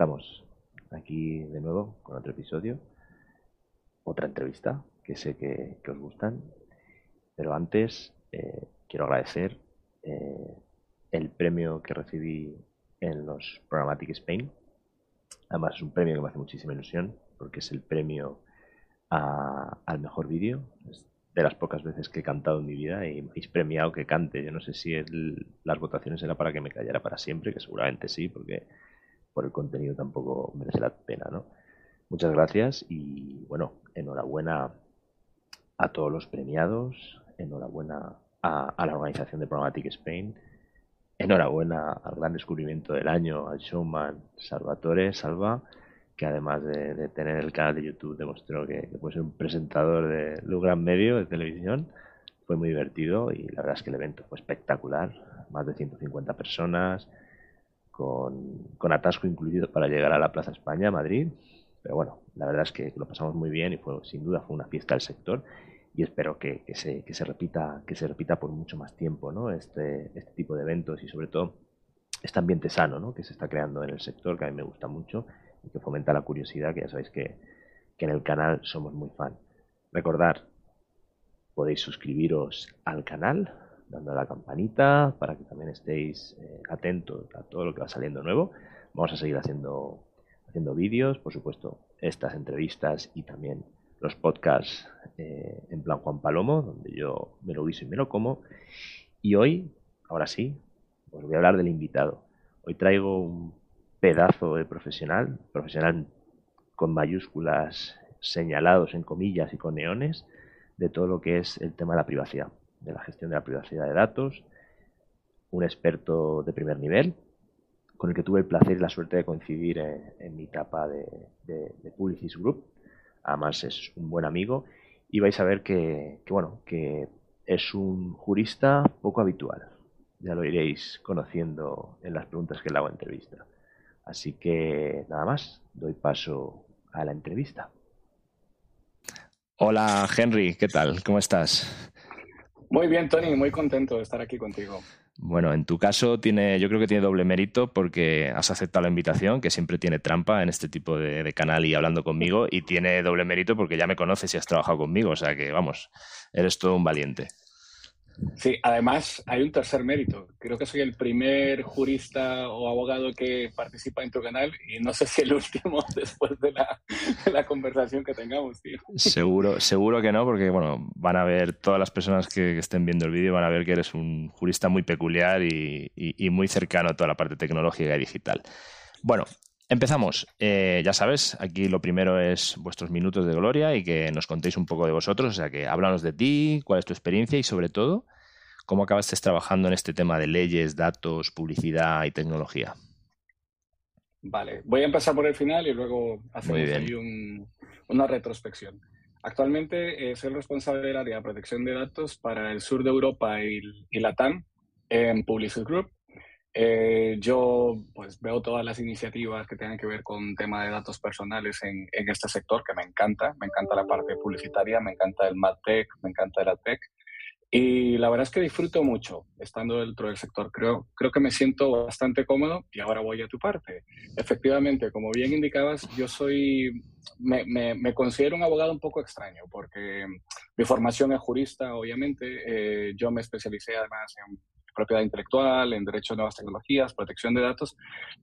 estamos. Aquí de nuevo con otro episodio, otra entrevista que sé que, os gustan. Pero antes eh, quiero agradecer eh, el premio que recibí en los Programmatic Spain. Además es un premio que me hace muchísima ilusión porque es el premio al mejor vídeo. Es de las pocas veces que he cantado en mi vida y me habéis premiado que cante. Yo no sé si las votaciones era para que me callara para siempre, que seguramente sí, porque por el contenido tampoco merece la pena, ¿no? Muchas gracias y bueno, enhorabuena a todos los premiados, enhorabuena a, la organización de Programmatic Spain, enhorabuena al gran descubrimiento del año, al showman Salvatore Salva, que además de, tener el canal de YouTube demostró que, puede ser un presentador de, de un gran medio de televisión. Fue muy divertido y la verdad es que el evento fue espectacular. Más de 150 personas, con, atasco incluido para llegar a la Plaza España, Madrid. Pero bueno, la verdad es que lo pasamos muy bien y fue, sin duda fue una fiesta del sector y espero que, se, que, se, repita, que se repita por mucho más tiempo ¿no? este, este tipo de eventos y sobre todo este ambiente sano ¿no? que se está creando en el sector, que a mí me gusta mucho y que fomenta la curiosidad, que ya sabéis que, que en el canal somos muy fan. Recordar, podéis suscribiros al canal, dando a la campanita para que también estéis eh, atentos a todo lo que va saliendo nuevo. Vamos a seguir haciendo, haciendo vídeos, por supuesto, estas entrevistas y también los podcasts eh, en plan Juan Palomo, donde yo me lo guiso y me lo como. Y hoy, ahora sí, os voy a hablar del invitado. Hoy traigo un pedazo de profesional, profesional con mayúsculas señalados en comillas y con neones, de todo lo que es el tema de la privacidad de la gestión de la privacidad de datos, un experto de primer nivel, con el que tuve el placer y la suerte de coincidir en, mi etapa de, de, Publicis Group. Además es un buen amigo y vais a ver que, bueno, que es un jurista poco habitual. Ya lo iréis conociendo en las preguntas que le hago en entrevista. Así que nada más, doy paso a la entrevista. Hola Henry, ¿qué tal? ¿Cómo estás? Muy bien, Tony, muy contento de estar aquí contigo. Bueno, en tu caso tiene, yo creo que tiene doble mérito porque has aceptado la invitación, que siempre tiene trampa en este tipo de, canal y hablando conmigo, y tiene doble mérito porque ya me conoces y has trabajado conmigo, o sea que vamos, eres todo un valiente. Sí, además hay un tercer mérito. Creo que soy el primer jurista o abogado que participa en tu canal y no sé si el último después de la, conversación que tengamos, tío. Seguro, seguro que no, porque bueno, van a ver todas las personas que, estén viendo el vídeo, van a ver que eres un jurista muy peculiar y, muy cercano a toda la parte tecnológica y digital. Bueno, Empezamos. Eh, ya sabes, aquí lo primero es vuestros minutos de gloria y que nos contéis un poco de vosotros. O sea, que háblanos de ti, cuál es tu experiencia y sobre todo, cómo acabaste trabajando en este tema de leyes, datos, publicidad y tecnología. Vale, voy a empezar por el final y luego hacemos una retrospección. Actualmente eh, soy el responsable del área de protección de datos para el sur de Europa y, y Latam en Publicis Group. Eh, yo pues veo todas las iniciativas que tienen que ver con tema de datos personales en, en, este sector, que me encanta. Me encanta la parte publicitaria, me encanta el MadTech, me encanta el AdTech. Y la verdad es que disfruto mucho estando dentro del sector. Creo, creo que me siento bastante cómodo y ahora voy a tu parte. Efectivamente, como bien indicabas, yo soy, me, me, me considero un abogado un poco extraño porque mi formación es jurista, obviamente. Eh, yo me especialicé además en propiedad intelectual, en derecho a nuevas tecnologías, protección de datos,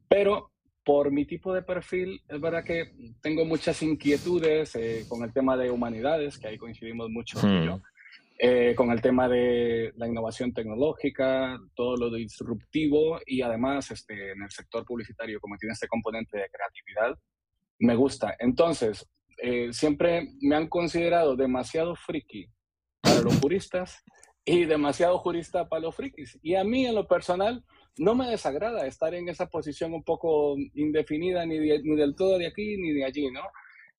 pero por mi tipo de perfil, es verdad que tengo muchas inquietudes eh, con el tema de humanidades, que ahí coincidimos mucho yo, hmm. eh, con el tema de la innovación tecnológica, todo lo disruptivo y además este, en el sector publicitario, como tiene este componente de creatividad, me gusta. Entonces, eh, siempre me han considerado demasiado friki para los juristas y demasiado jurista para los frikis. Y a mí, en lo personal, no me desagrada estar en esa posición un poco indefinida, ni, ni del todo de aquí ni de allí, ¿no?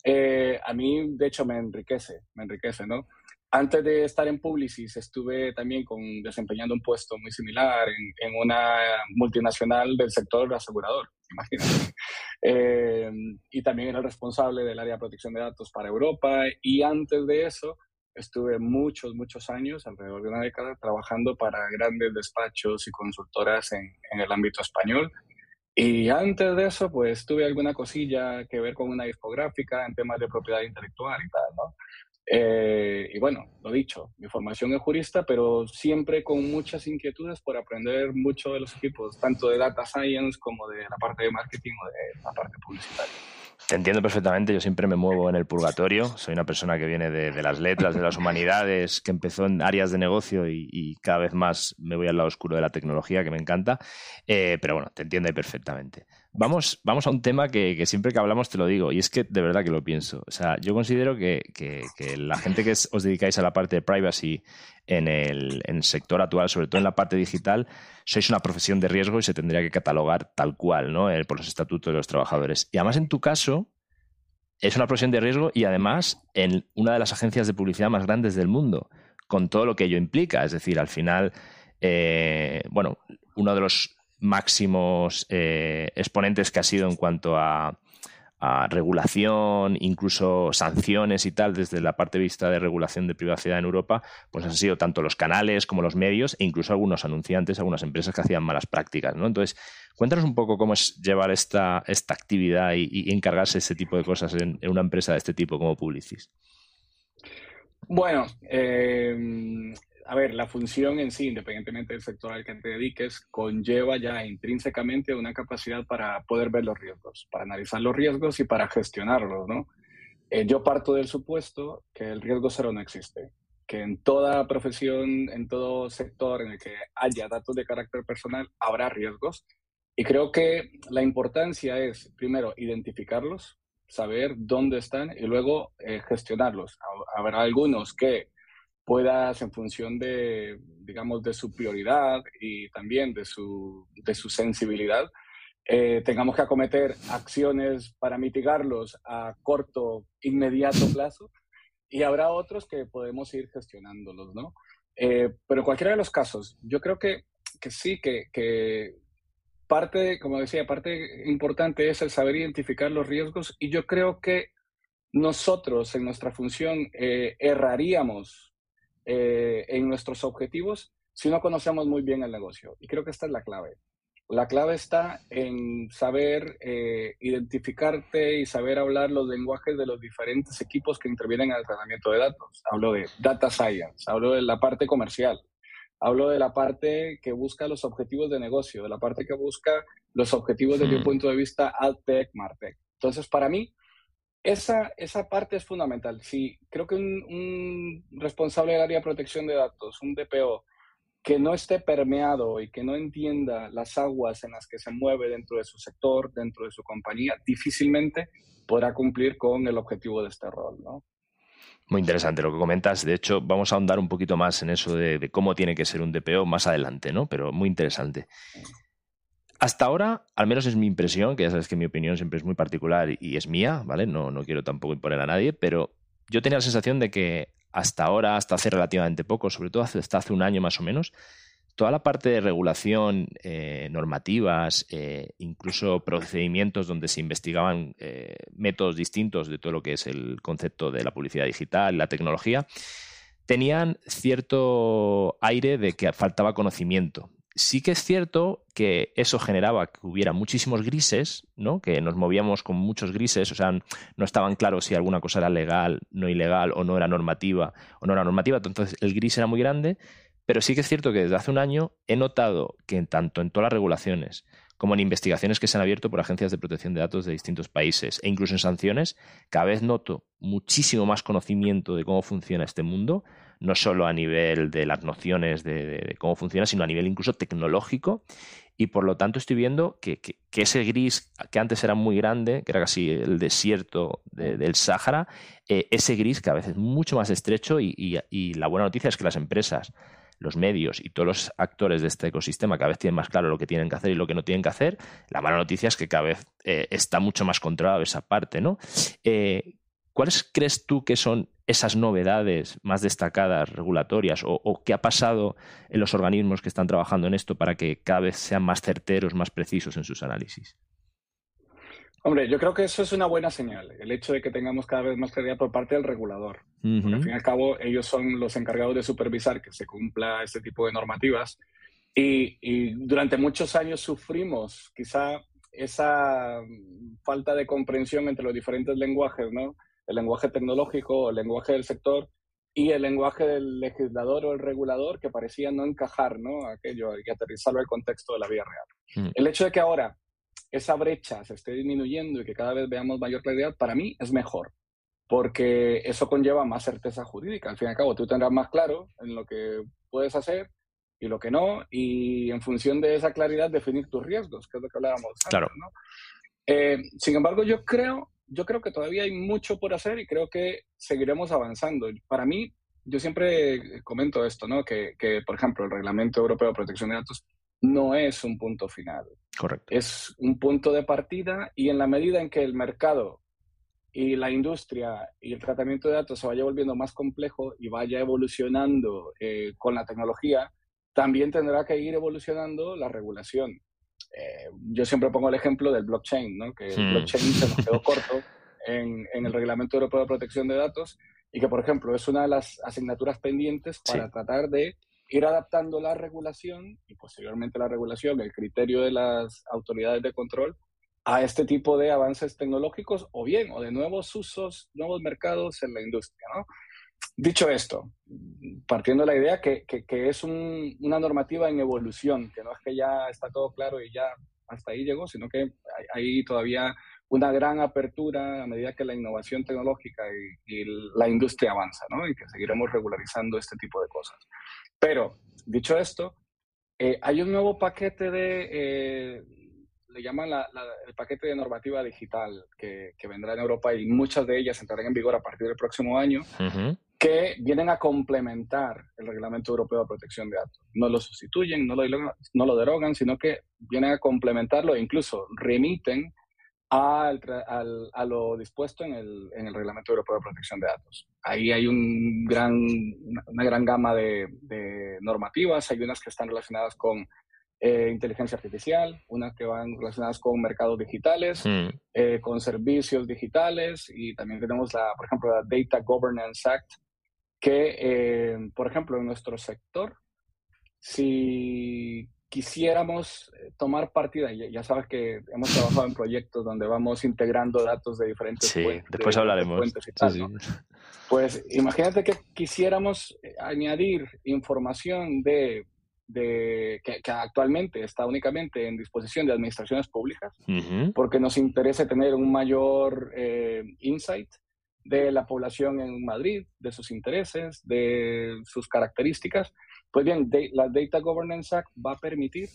Eh, a mí, de hecho, me enriquece, me enriquece, ¿no? Antes de estar en Publicis, estuve también con, desempeñando un puesto muy similar en, en una multinacional del sector asegurador, imagínate. Eh, y también era el responsable del área de protección de datos para Europa. Y antes de eso, estuve muchos, muchos años, alrededor de una década, trabajando para grandes despachos y consultoras en, el ámbito español. Y antes de eso, pues tuve alguna cosilla que ver con una discográfica en temas de propiedad intelectual y tal, ¿no? Eh, y bueno, lo dicho, mi formación es jurista, pero siempre con muchas inquietudes por aprender mucho de los equipos, tanto de data science como de la parte de marketing o de la parte publicitaria. Te entiendo perfectamente, yo siempre me muevo en el purgatorio, soy una persona que viene de, las letras, de las humanidades, que empezó en áreas de negocio y, cada vez más me voy al lado oscuro de la tecnología, que me encanta, eh, pero bueno, te entiendo perfectamente. Vamos, vamos a un tema que, siempre que hablamos te lo digo, y es que de verdad que lo pienso. O sea, yo considero que, la gente que os dedicáis a la parte de privacy en el, sector actual, sobre todo en la parte digital, sois una profesión de riesgo y se tendría que catalogar tal cual, ¿no? por los estatutos de los trabajadores. Y además, en tu caso, es una profesión de riesgo y además en una de las agencias de publicidad más grandes del mundo, con todo lo que ello implica. Es decir, al final, eh, bueno, uno de los máximos eh, exponentes que ha sido en cuanto a regulación, incluso sanciones y tal, desde la parte vista de regulación de privacidad en Europa, pues han sido tanto los canales como los medios e incluso algunos anunciantes, algunas empresas que hacían malas prácticas. ¿no? Entonces, cuéntanos un poco cómo es llevar esta, esta actividad y, encargarse de ese tipo de cosas en, en, una empresa de este tipo como Publicis. Bueno, eh, a ver, la función en sí, independientemente del sector al que te dediques, conlleva ya intrínsecamente una capacidad para poder ver los riesgos, para analizar los riesgos y para gestionarlos, ¿no? Eh, yo parto del supuesto que el riesgo cero no existe, que en toda profesión, en todo sector en el que haya datos de carácter personal, habrá riesgos. Y creo que la importancia es, primero, identificarlos, saber dónde están y luego eh, gestionarlos. Habrá algunos que puedas, en función de, digamos, de su prioridad y también de su, de su sensibilidad, eh, tengamos que acometer acciones para mitigarlos a corto, inmediato plazo, y habrá otros que podemos ir gestionándolos, ¿no? Eh, pero cualquiera de los casos, yo creo que, que sí, que, que parte, como decía, parte importante es el saber identificar los riesgos, y yo creo que nosotros en nuestra función eh, erraríamos eh, en nuestros objetivos si no conocemos muy bien el negocio. Y creo que esta es la clave. La clave está en saber eh, identificarte y saber hablar los lenguajes de los diferentes equipos que intervienen en el tratamiento de datos. Hablo de data science, hablo de la parte comercial, hablo de la parte que busca los objetivos de negocio, de la parte que busca los objetivos desde un hmm. punto de vista AdTech, MarTech. Entonces, para mí, esa, esa parte es fundamental. Sí, creo que un, responsable del área de protección de datos, un DPO, que no esté permeado y que no entienda las aguas en las que se mueve dentro de su sector, dentro de su compañía, difícilmente podrá cumplir con el objetivo de este rol, ¿no? Muy interesante lo que comentas. De hecho, vamos a ahondar un poquito más en eso de, de, cómo tiene que ser un DPO más adelante, ¿no? Pero muy interesante. Hasta ahora, al menos es mi impresión, que ya sabes que mi opinión siempre es muy particular y es mía, ¿vale? No, no quiero tampoco imponer a nadie, pero yo tenía la sensación de que hasta ahora, hasta hace relativamente poco, sobre todo hasta hace un año más o menos, toda la parte de regulación, eh, normativas, eh, incluso procedimientos donde se investigaban eh, métodos distintos de todo lo que es el concepto de la publicidad digital, la tecnología, tenían cierto aire de que faltaba conocimiento sí que es cierto que eso generaba que hubiera muchísimos grises, ¿no? Que nos movíamos con muchos grises, o sea, no estaban claros si alguna cosa era legal, no ilegal, o no era normativa, o no era normativa, entonces el gris era muy grande, pero sí que es cierto que desde hace un año he notado que tanto en todas las regulaciones como en investigaciones que se han abierto por agencias de protección de datos de distintos países e incluso en sanciones, cada vez noto muchísimo más conocimiento de cómo funciona este mundo, no solo a nivel de las nociones de, cómo funciona, sino a nivel incluso tecnológico. Y por lo tanto estoy viendo que, ese gris que antes era muy grande, que era casi el desierto del Sáhara, eh, ese gris cada vez es mucho más estrecho y, la buena noticia es que las empresas los medios y todos los actores de este ecosistema cada vez tienen más claro lo que tienen que hacer y lo que no tienen que hacer. La mala noticia es que cada vez eh, está mucho más controlado esa parte, ¿no? Eh, ¿Cuáles crees tú que son esas novedades más destacadas regulatorias o, qué ha pasado en los organismos que están trabajando en esto para que cada vez sean más certeros, más precisos en sus análisis? Hombre, yo creo que eso es una buena señal, el hecho de que tengamos cada vez más claridad por parte del regulador. Porque al fin y al cabo ellos son los encargados de supervisar que se cumpla este tipo de normativas. Y, y durante muchos años sufrimos quizá esa falta de comprensión entre los diferentes lenguajes, ¿no? El lenguaje tecnológico, el lenguaje del sector y el lenguaje del legislador o el regulador que parecía no encajar, ¿no? Aquello, que aterrizarlo al contexto de la vida real. Mm. El hecho de que ahora esa brecha se esté disminuyendo y que cada vez veamos mayor claridad, para mí es mejor, porque eso conlleva más certeza jurídica. Al fin y al cabo, tú tendrás más claro en lo que puedes hacer y lo que no, y en función de esa claridad definir tus riesgos, que es lo que hablábamos antes, claro. ¿no? Eh, sin embargo, yo creo, yo creo que todavía hay mucho por hacer y creo que seguiremos avanzando. Para mí, yo siempre comento esto, ¿no? Que, que, por ejemplo, el Reglamento Europeo de Protección de Datos no es un punto final. Correcto. Es un punto de partida y en la medida en que el mercado y la industria y el tratamiento de datos se vaya volviendo más complejo y vaya evolucionando eh, con la tecnología, también tendrá que ir evolucionando la regulación. Eh, yo siempre pongo el ejemplo del blockchain, ¿no? que el hmm. blockchain se nos quedó corto en, en, el Reglamento Europeo de Protección de Datos y que, por ejemplo, es una de las asignaturas pendientes para tratar de ir adaptando la regulación y posteriormente la regulación, el criterio de las autoridades de control a este tipo de avances tecnológicos o bien, o de nuevos usos, nuevos mercados en la industria. Dicho esto, partiendo de la idea que, que, es una normativa en evolución, que no es que ya está todo claro y ya hasta ahí llegó, sino que hay, todavía una gran apertura a medida que la innovación tecnológica y, y, la industria avanza, ¿no? Y que seguiremos regularizando este tipo de cosas. Pero, dicho esto, eh, hay un nuevo paquete de, eh, le llaman el paquete de normativa digital que, vendrá en Europa y muchas de ellas entrarán en vigor a partir del próximo año, que vienen a complementar el Reglamento Europeo de Protección de Datos. No lo sustituyen, no lo, no lo derogan, sino que vienen a complementarlo e incluso remiten a lo dispuesto en el, en el, Reglamento Europeo de Protección de Datos. Ahí hay un gran, una gran gama de, normativas, hay unas que están relacionadas con eh, inteligencia artificial, unas que van relacionadas con mercados digitales, hmm. eh, con servicios digitales y también tenemos, la, por ejemplo, la Data Governance Act, que, eh, por ejemplo, en nuestro sector, si quisiéramos eh, tomar partida, ya, sabes que hemos trabajado en proyectos donde vamos integrando datos de diferentes sí, después hablaremos. Pues imagínate que quisiéramos eh, añadir información de, de que, actualmente está únicamente en disposición de administraciones públicas, porque nos interesa tener un mayor eh, insight de la población en Madrid, de sus intereses, de sus características, pues bien, la Data Governance Act va a permitir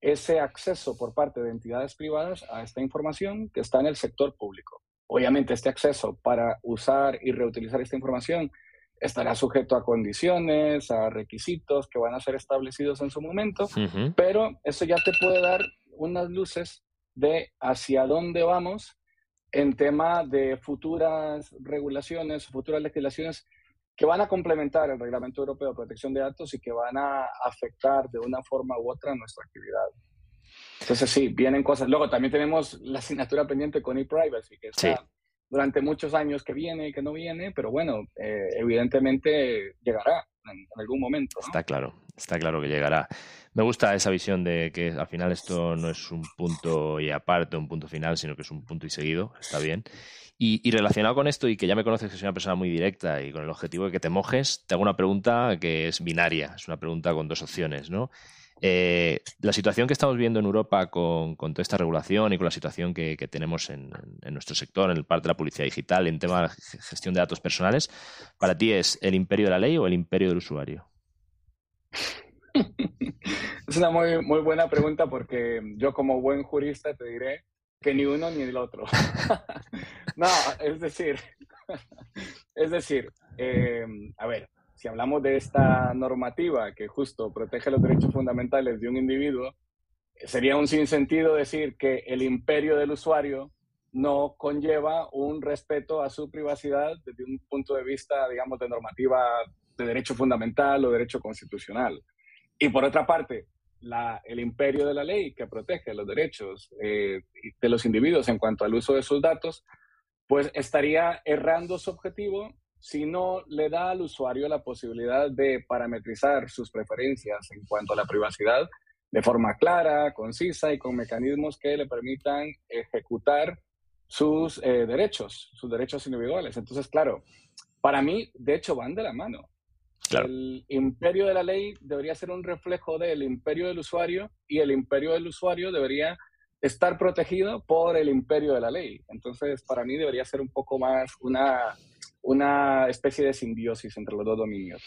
ese acceso por parte de entidades privadas a esta información que está en el sector público. Obviamente, este acceso para usar y reutilizar esta información estará sujeto a condiciones, a requisitos que van a ser establecidos en su momento, pero eso ya te puede dar unas luces de hacia dónde vamos en tema de futuras regulaciones, futuras legislaciones que van a complementar el Reglamento Europeo de Protección de Datos y que van a afectar de una forma u otra nuestra actividad. Entonces, sí, vienen cosas. Luego también tenemos la asignatura pendiente con ePrivacy, que está durante muchos años que viene y que no viene, pero bueno, eh, evidentemente llegará en, algún momento. Está claro, está claro que llegará. Me gusta esa visión de que al final esto no es un punto y aparte, un punto final, sino que es un punto y seguido, está bien. Y, relacionado con esto, y que ya me conoces que soy una persona muy directa y con el objetivo de que te mojes, te hago una pregunta que es binaria, es una pregunta con dos opciones, ¿no? Eh, la situación que estamos viendo en Europa con, toda esta regulación y con la situación que, tenemos en, nuestro sector, en el parte de la publicidad digital, en tema de gestión de datos personales, ¿para ti es el imperio de la ley o el imperio del usuario? Es una muy, muy buena pregunta porque yo como buen jurista te diré que ni uno ni el otro. no, es decir, es decir, eh, a ver, si hablamos de esta normativa que justo protege los derechos fundamentales de un individuo, sería un sinsentido decir que el imperio del usuario no conlleva un respeto a su privacidad desde un punto de vista, digamos, de normativa de derecho fundamental o derecho constitucional. Y por otra parte, el imperio de la ley que protege los derechos eh, de los individuos en cuanto al uso de sus datos, pues estaría errando su objetivo si no le da al usuario la posibilidad de parametrizar sus preferencias en cuanto a la privacidad de forma clara, concisa y con mecanismos que le permitan ejecutar sus eh, derechos, sus derechos individuales. Entonces, claro, para mí, de hecho, van de la mano. El imperio de la ley debería ser un reflejo del imperio del usuario y el imperio del usuario debería estar protegido por el imperio de la ley. Entonces, para mí debería ser un poco más una, una especie de simbiosis entre los dos dominios.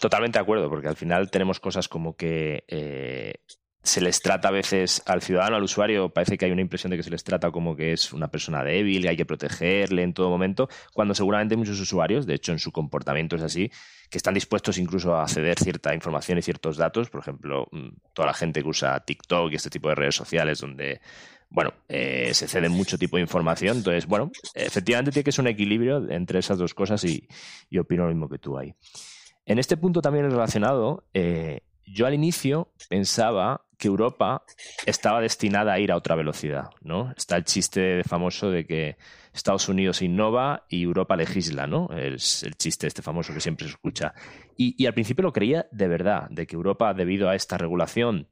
Totalmente de acuerdo, porque al final tenemos cosas como que eh, se les trata a veces al ciudadano, al usuario, parece que hay una impresión de que se les trata como que es una persona débil, y hay que protegerle en todo momento, cuando seguramente muchos usuarios, de hecho en su comportamiento es así, que están dispuestos incluso a ceder cierta información y ciertos datos, por ejemplo, mm, toda la gente que usa TikTok y este tipo de redes sociales donde, bueno, eh, se cede mucho tipo de información, entonces, bueno, efectivamente tiene que ser un equilibrio entre esas dos cosas y, opino lo mismo que tú ahí. En este punto también relacionado, eh, yo al inicio pensaba que Europa estaba destinada a ir a otra velocidad, ¿no? Está el chiste famoso de que Estados Unidos innova y Europa legisla, ¿no? Es el chiste este famoso que siempre se escucha. Y, al principio lo creía de verdad, de que Europa, debido a esta regulación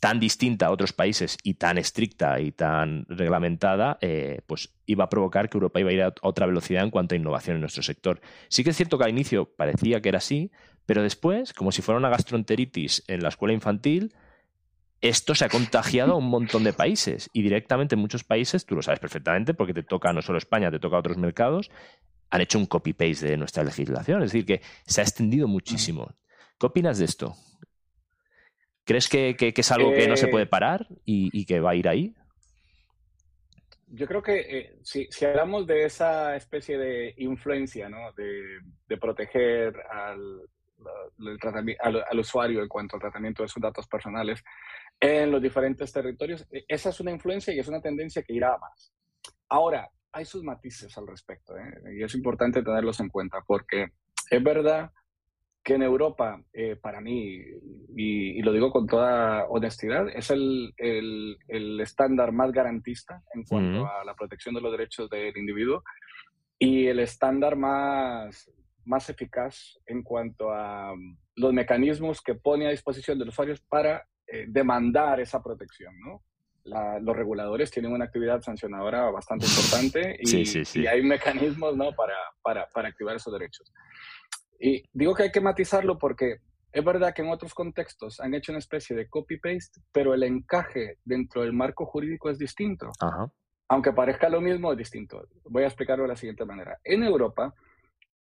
tan distinta a otros países y tan estricta y tan reglamentada, eh, pues iba a provocar que Europa iba a ir a otra velocidad en cuanto a innovación en nuestro sector. Sí que es cierto que al inicio parecía que era así, pero después, como si fuera una gastroenteritis en la escuela infantil, esto se ha contagiado a un montón de países y directamente en muchos países, tú lo sabes perfectamente porque te toca no solo España, te toca a otros mercados, han hecho un copy-paste de nuestra legislación. Es decir, que se ha extendido muchísimo. ¿Qué opinas de esto? ¿Crees que, es algo que no se puede eh, parar y, que va a ir ahí? Yo creo que eh, si, hablamos de esa especie de influencia, ¿no? de proteger al, al, usuario en cuanto al tratamiento de sus datos personales en los diferentes territorios. E, esa es una influencia y es una tendencia que irá a más. Ahora, hay sus matices al respecto ¿eh? y es importante tenerlos en cuenta porque es verdad que en Europa, eh, para mí, y, lo digo con toda honestidad, es el, el, estándar más garantista en cuanto a la protección de los derechos del individuo y el estándar más, más eficaz en cuanto a mm, los mecanismos que pone a disposición de los usuarios para eh, demandar esa protección, ¿no? los reguladores tienen una actividad sancionadora bastante importante y, hay mecanismos ¿no? para, para, para, activar esos derechos. Y digo que hay que matizarlo porque es verdad que en otros contextos han hecho una especie de copy-paste, pero el encaje dentro del marco jurídico es distinto. Aunque parezca lo mismo, es distinto. Voy a explicarlo de la siguiente manera. En Europa,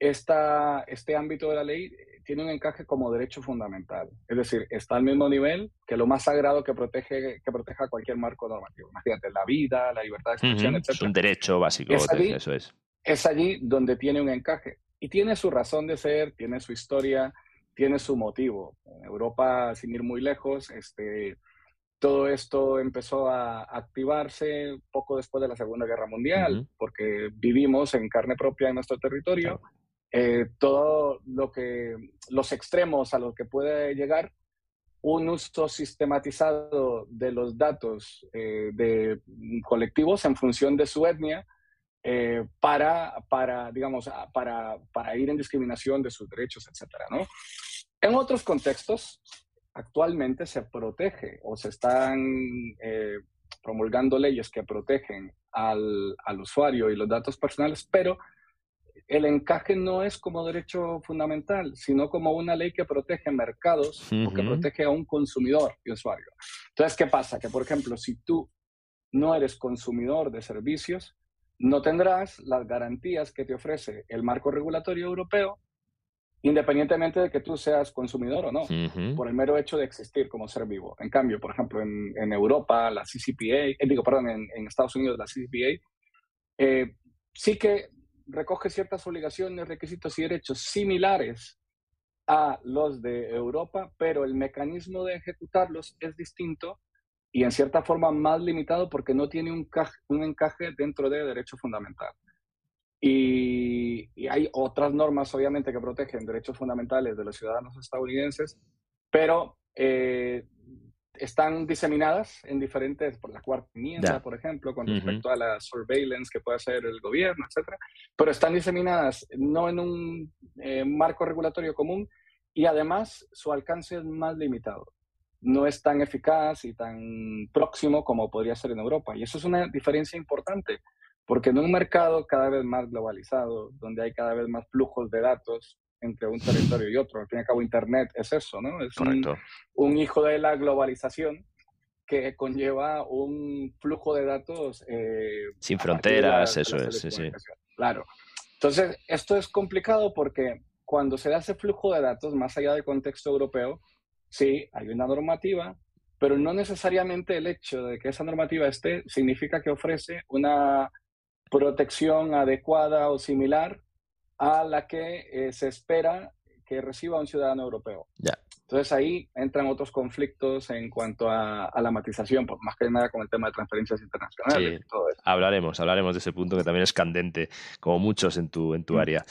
esta, este ámbito de la ley tiene un encaje como derecho fundamental. Es decir, está al mismo nivel que lo más sagrado que protege que proteja cualquier marco normativo. Imagínate, la vida, la libertad de expresión, etc. Es un derecho básico, es allí, eso es. Es allí donde tiene un encaje. Y tiene su razón de ser, tiene su historia, tiene su motivo. En Europa, sin ir muy lejos, este, todo esto empezó a activarse poco después de la Segunda Guerra Mundial, porque vivimos en carne propia en nuestro territorio. Eh, todo lo que, los extremos a los que puede llegar un uso sistematizado de los datos eh, de colectivos en función de su etnia eh, para, para, digamos, para, para, ir en discriminación de sus derechos, etcétera, ¿no? En otros contextos, actualmente se protege o se están promulgando leyes que protegen al, al usuario y los datos personales, pero el encaje no es como derecho fundamental, sino como una ley que protege mercados o que protege a un consumidor y usuario. Entonces, ¿qué pasa? Que, por ejemplo, si tú no eres consumidor de servicios, no tendrás las garantías que te ofrece el marco regulatorio europeo, independientemente de que tú seas consumidor o no, por el mero hecho de existir como ser vivo. En cambio, por ejemplo, en, Europa, la CCPA, eh, digo, perdón, en, Estados Unidos, la CCPA, eh, sí que recoge ciertas obligaciones, requisitos y derechos similares a los de Europa, pero el mecanismo de ejecutarlos es distinto y en cierta forma más limitado porque no tiene un, encaje dentro de derecho fundamental. Y, hay otras normas, obviamente, que protegen derechos fundamentales de los ciudadanos estadounidenses, pero eh, están diseminadas en diferentes, por la cuarta enmienda, por ejemplo, con respecto a la surveillance que puede hacer el gobierno, etcétera, pero están diseminadas no en un eh, marco regulatorio común y además su alcance es más limitado. no es tan eficaz y tan próximo como podría ser en Europa. Y eso es una diferencia importante, porque en un mercado cada vez más globalizado, donde hay cada vez más flujos de datos entre un territorio y otro, al fin y al cabo Internet es eso, ¿no? Es un, hijo de la globalización que conlleva un flujo de datos. Eh, Sin fronteras, eso es, sí, sí. Claro. Entonces, esto es complicado porque cuando se da ese flujo de datos, más allá del contexto europeo, sí, hay una normativa, pero no necesariamente el hecho de que esa normativa esté significa que ofrece una protección adecuada o similar a la que eh, se espera que reciba un ciudadano europeo. Ya. Entonces ahí entran otros conflictos en cuanto a, la matización, pues más que nada con el tema de transferencias internacionales. Sí, hablaremos, hablaremos de ese punto que también es candente, como muchos en tu, en tu mm. área.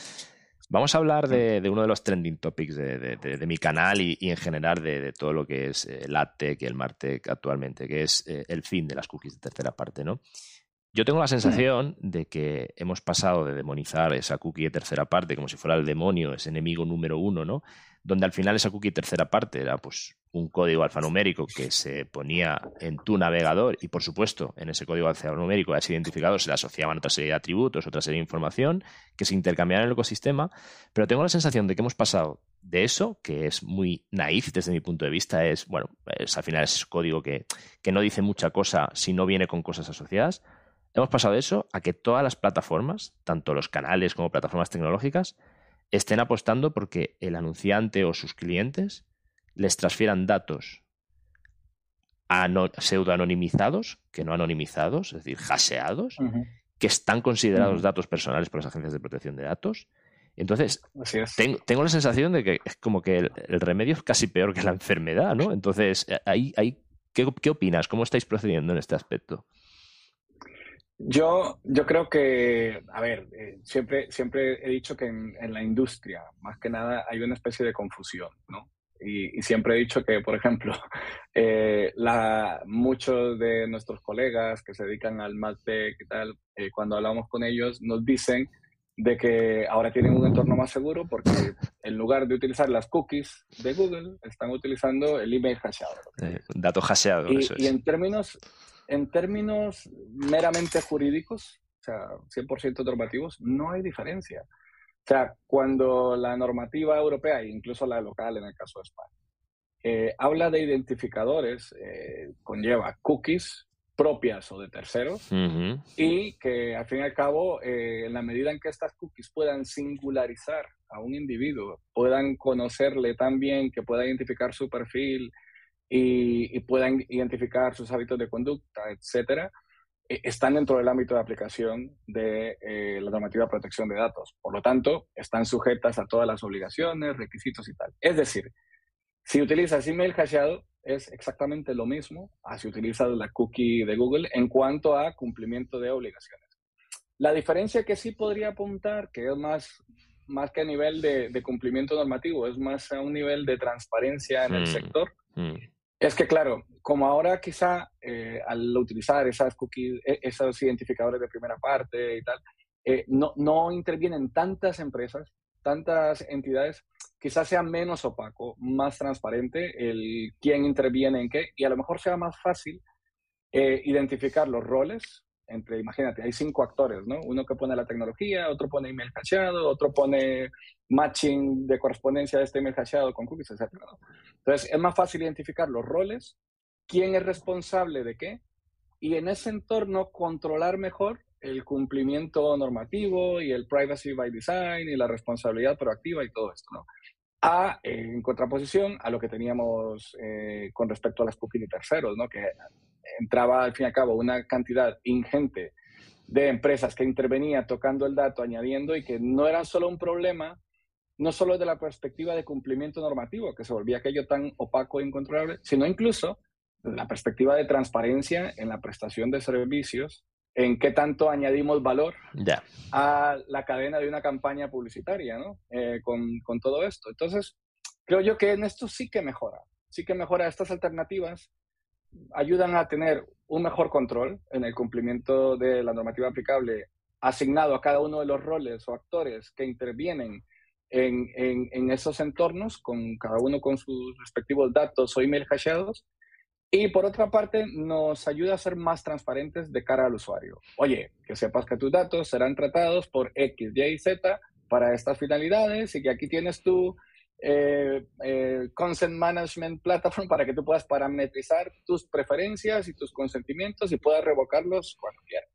Vamos a hablar de, uno de los trending topics de, mi canal y, en general de, todo lo que es el AdTech y el MarTech actualmente, que es eh, el fin de las cookies de tercera parte, ¿no? Yo tengo la sensación de que hemos pasado de demonizar esa cookie de tercera parte como si fuera el demonio, ese enemigo número uno, ¿no? Donde al final esa cookie de tercera parte era pues un código alfanumérico que se ponía en tu navegador y por supuesto en ese código alfanumérico, ese identificador, se le asociaban otra serie de atributos, otra serie de información que se intercambiaban en el ecosistema, pero tengo la sensación de que hemos pasado de eso, que es muy naif desde mi punto de vista, es, bueno, es, al final es código que, que no dice mucha cosa si no viene con cosas asociadas, Hemos pasado de eso a que todas las plataformas, tanto los canales como plataformas tecnológicas, estén apostando porque el anunciante o sus clientes les transfieran datos pseudo-anonimizados, que no anonimizados, es decir, haseados, que están considerados datos personales por las agencias de protección de datos. Entonces, tengo, la sensación de que es como que el, remedio es casi peor que la enfermedad, ¿no? Entonces, eh, ahí, ahí, ¿qué, ¿qué opinas? ¿Cómo estáis procediendo en este aspecto? Yo, yo creo que, a ver, eh, siempre, siempre he dicho que en, la industria, más que nada, hay una especie de confusión, ¿no? Y, siempre he dicho que, por ejemplo, eh, la, muchos de nuestros colegas que se dedican al MadTech y tal, eh, cuando hablamos con ellos, nos dicen de que ahora tienen un entorno más seguro porque en lugar de utilizar las cookies de Google, están utilizando el email hasheado. datos hasheados, eso es. Y en términos, en términos meramente jurídicos, o sea, 100% normativos, no hay diferencia. O sea, cuando la normativa europea, e incluso la local en el caso de España, eh, habla de identificadores, eh, conlleva cookies propias o de terceros y que al fin y al cabo, eh, en la medida en que estas cookies puedan singularizar a un individuo, puedan conocerle tan bien que pueda identificar su perfil, y, puedan identificar sus hábitos de conducta, etcétera, eh, están dentro del ámbito de aplicación de eh, la normativa de protección de datos. Por lo tanto, están sujetas a todas las obligaciones, requisitos y tal. Es decir, si utilizas email hasheado, es exactamente lo mismo a si utilizas la cookie de Google en cuanto a cumplimiento de obligaciones. La diferencia que sí podría apuntar, que es más, más que a nivel de, cumplimiento normativo, es más a un nivel de transparencia en el mm, sector, mm. Es que, claro, como ahora quizá eh, al utilizar esas cookies, e, esos identificadores de primera parte y tal, eh, no, no intervienen tantas empresas, tantas entidades, quizás sea menos opaco, más transparente el quién interviene en qué y a lo mejor sea más fácil eh, identificar los roles entre, imagínate, hay cinco actores, ¿no? Uno que pone la tecnología, otro pone email cacheado, otro pone matching de correspondencia de este email cacheado con cookies, etc. Entonces, es más fácil identificar los roles, quién es responsable de qué, y en ese entorno controlar mejor el cumplimiento normativo y el privacy by design y la responsabilidad proactiva y todo esto, ¿no? A, en contraposición a lo que teníamos eh, con respecto a las cookies de terceros, ¿no? Que entraba al fin y al cabo una cantidad ingente de empresas que intervenía tocando el dato, añadiendo y que no era solo un problema, no solo desde la perspectiva de cumplimiento normativo, que se volvía aquello tan opaco e incontrolable, sino incluso desde la perspectiva de transparencia en la prestación de servicios, en qué tanto añadimos valor a la cadena de una campaña publicitaria, ¿no? Eh, con, con todo esto. Entonces, creo yo que en esto sí que mejora, sí que mejora estas alternativas ayudan a tener un mejor control en el cumplimiento de la normativa aplicable asignado a cada uno de los roles o actores que intervienen en, en, esos entornos, con cada uno con sus respectivos datos o email hasheados. Y por otra parte, nos ayuda a ser más transparentes de cara al usuario. Oye, que sepas que tus datos serán tratados por X, Y, Z para estas finalidades y que aquí tienes tu eh, eh, Consent Management Platform para que tú puedas parametrizar tus preferencias y tus consentimientos y puedas revocarlos cuando quieras.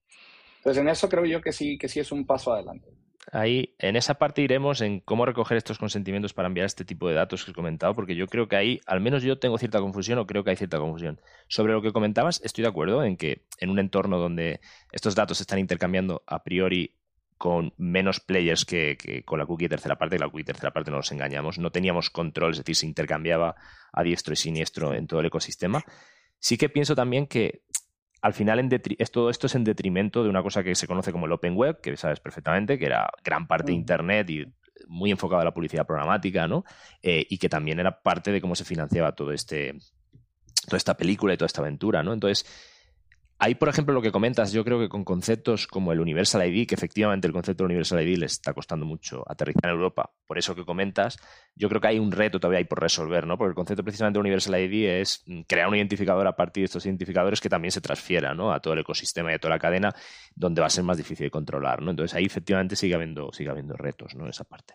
Entonces, en eso creo yo que sí, que sí es un paso adelante. Ahí, en esa parte iremos en cómo recoger estos consentimientos para enviar este tipo de datos que he comentado, porque yo creo que ahí, al menos yo tengo cierta confusión o creo que hay cierta confusión. Sobre lo que comentabas, estoy de acuerdo en que en un entorno donde estos datos se están intercambiando a priori con menos players que, con la cookie de tercera parte, que la cookie de tercera parte no nos engañamos, no teníamos control, es decir, se intercambiaba a diestro y siniestro en todo el ecosistema. Sí que pienso también que al final en todo esto es en detrimento de una cosa que se conoce como el Open Web, que sabes perfectamente, que era gran parte de mm. Internet y muy enfocado a la publicidad programática, ¿no? Eh, y que también era parte de cómo se financiaba todo este, toda esta película y toda esta aventura, ¿no? Entonces, Ahí, por ejemplo, lo que comentas, yo creo que con conceptos como el Universal ID, que efectivamente el concepto del Universal ID le está costando mucho aterrizar en Europa, por eso que comentas, yo creo que hay un reto todavía ahí por resolver, ¿no? Porque el concepto precisamente del Universal ID es mm, crear un identificador a partir de estos identificadores que también se transfiera, ¿no? A todo el ecosistema y a toda la cadena, donde va a ser más difícil de controlar, ¿no? Entonces ahí efectivamente sigue habiendo, sigue habiendo retos, ¿no? Esa parte.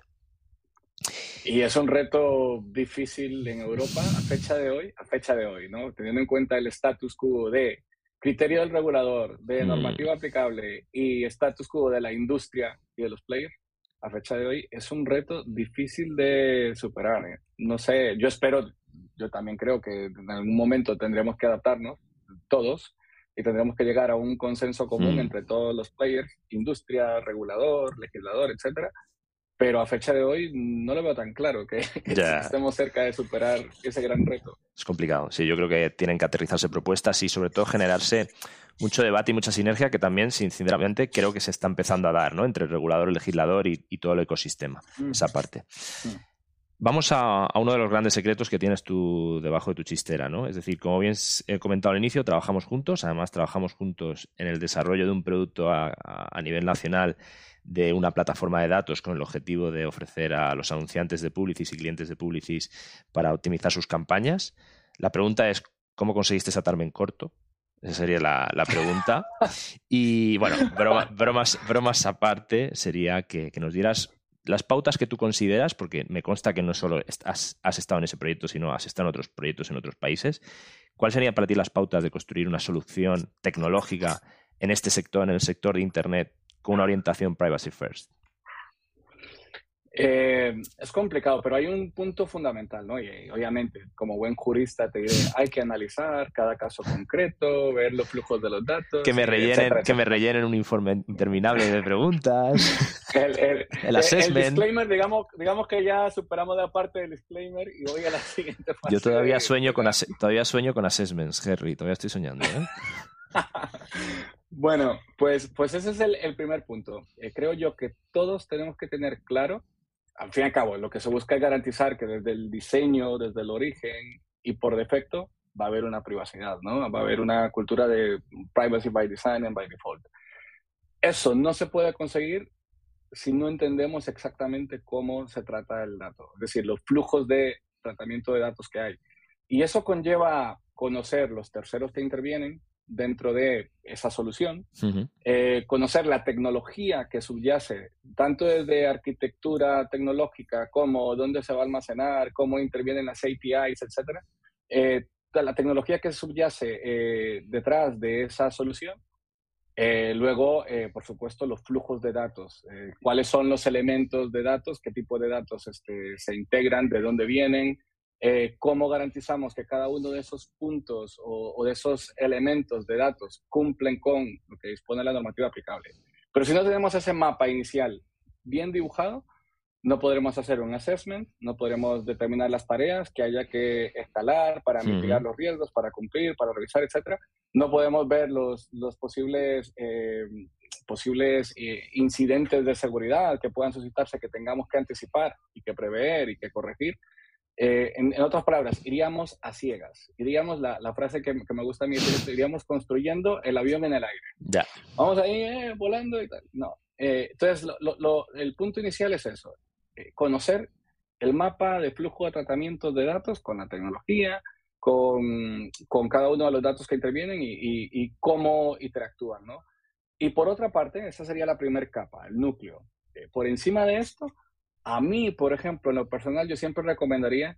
Y es un reto difícil en Europa a fecha de hoy, a fecha de hoy, ¿no? Teniendo en cuenta el status quo de criterio del regulador, de mm. normativa aplicable y status quo de la industria y de los players, a fecha de hoy, es un reto difícil de superar. ¿eh? No sé, yo espero, yo también creo que en algún momento tendremos que adaptarnos todos y tendremos que llegar a un consenso común mm. entre todos los players, industria, regulador, legislador, etcétera, pero a fecha de hoy no lo veo tan claro que, estemos cerca de superar ese gran reto. Es complicado, sí, yo creo que tienen que aterrizarse propuestas y sobre todo generarse mucho debate y mucha sinergia que también, sinceramente, creo que se está empezando a dar ¿no? entre el regulador, el legislador y, todo el ecosistema, mm. esa parte. Mm. Vamos a, uno de los grandes secretos que tienes tú debajo de tu chistera, ¿no? Es decir, como bien he comentado al inicio, trabajamos juntos, además trabajamos juntos en el desarrollo de un producto a nivel nacional de una plataforma de datos con el objetivo de ofrecer a los anunciantes de Publicis y clientes de Publicis para optimizar sus campañas. La pregunta es, ¿cómo conseguiste atarme en corto? Esa sería la, pregunta. Y bueno, bromas, bromas aparte, sería que, nos dieras las pautas que tú consideras, porque me consta que no solo has, estado en ese proyecto, sino has estado en otros proyectos en otros países. ¿Cuáles serían para ti las pautas de construir una solución tecnológica en este sector, en el sector de Internet, con una orientación privacy first? Eh, es complicado, pero hay un punto fundamental, ¿no? Y obviamente, como buen jurista, te diré, hay que analizar cada caso concreto, ver los flujos de los datos. Que me rellenen, que me rellenen un informe interminable de preguntas. el, assessment. El disclaimer, digamos, digamos que ya superamos la parte del disclaimer y voy a la siguiente fase. Yo todavía sueño, con, todavía sueño con assessments, Henry, todavía estoy soñando, ¿eh? Bueno, pues, pues ese es el, primer punto. Eh, creo yo que todos tenemos que tener claro, al fin y al cabo, lo que se busca es garantizar que desde el diseño, desde el origen y por defecto, va a haber una privacidad, ¿no? Va a haber una cultura de privacy by design and by default. Eso no se puede conseguir si no entendemos exactamente cómo se trata el dato, es decir, los flujos de tratamiento de datos que hay. Y eso conlleva conocer los terceros que intervienen, dentro de esa solución, eh, conocer la tecnología que subyace, tanto desde arquitectura tecnológica como dónde se va a almacenar, cómo intervienen las APIs, etc. Eh, la tecnología que subyace eh, detrás de esa solución. luego, por supuesto, los flujos de datos. ¿Cuáles son los elementos de datos? ¿Qué tipo de datos este, se integran? ¿De dónde vienen? Eh, cómo garantizamos que cada uno de esos puntos o, de esos elementos de datos cumplen con lo que dispone la normativa aplicable. Pero si no tenemos ese mapa inicial bien dibujado, no podremos hacer un assessment, no podremos determinar las tareas que haya que escalar para mitigar los riesgos, para cumplir, para revisar, etc. No podemos ver los, los posibles, eh, posibles eh, incidentes de seguridad que puedan suscitarse, que tengamos que anticipar y que prever y que corregir. Eh, en, otras palabras, iríamos a ciegas. Iríamos, la, la frase que, que, me gusta a mí es, iríamos construyendo el avión en el aire. Ya. Vamos ahí eh, volando y tal. No. Eh, entonces, lo, lo, el punto inicial es eso. eh, conocer el mapa de flujo de tratamiento de datos con la tecnología, con, con cada uno de los datos que intervienen y, y, cómo interactúan, ¿no? Y por otra parte, esa sería la primera capa, el núcleo. Eh, por encima de esto, a mí, por ejemplo, en lo personal, yo siempre recomendaría,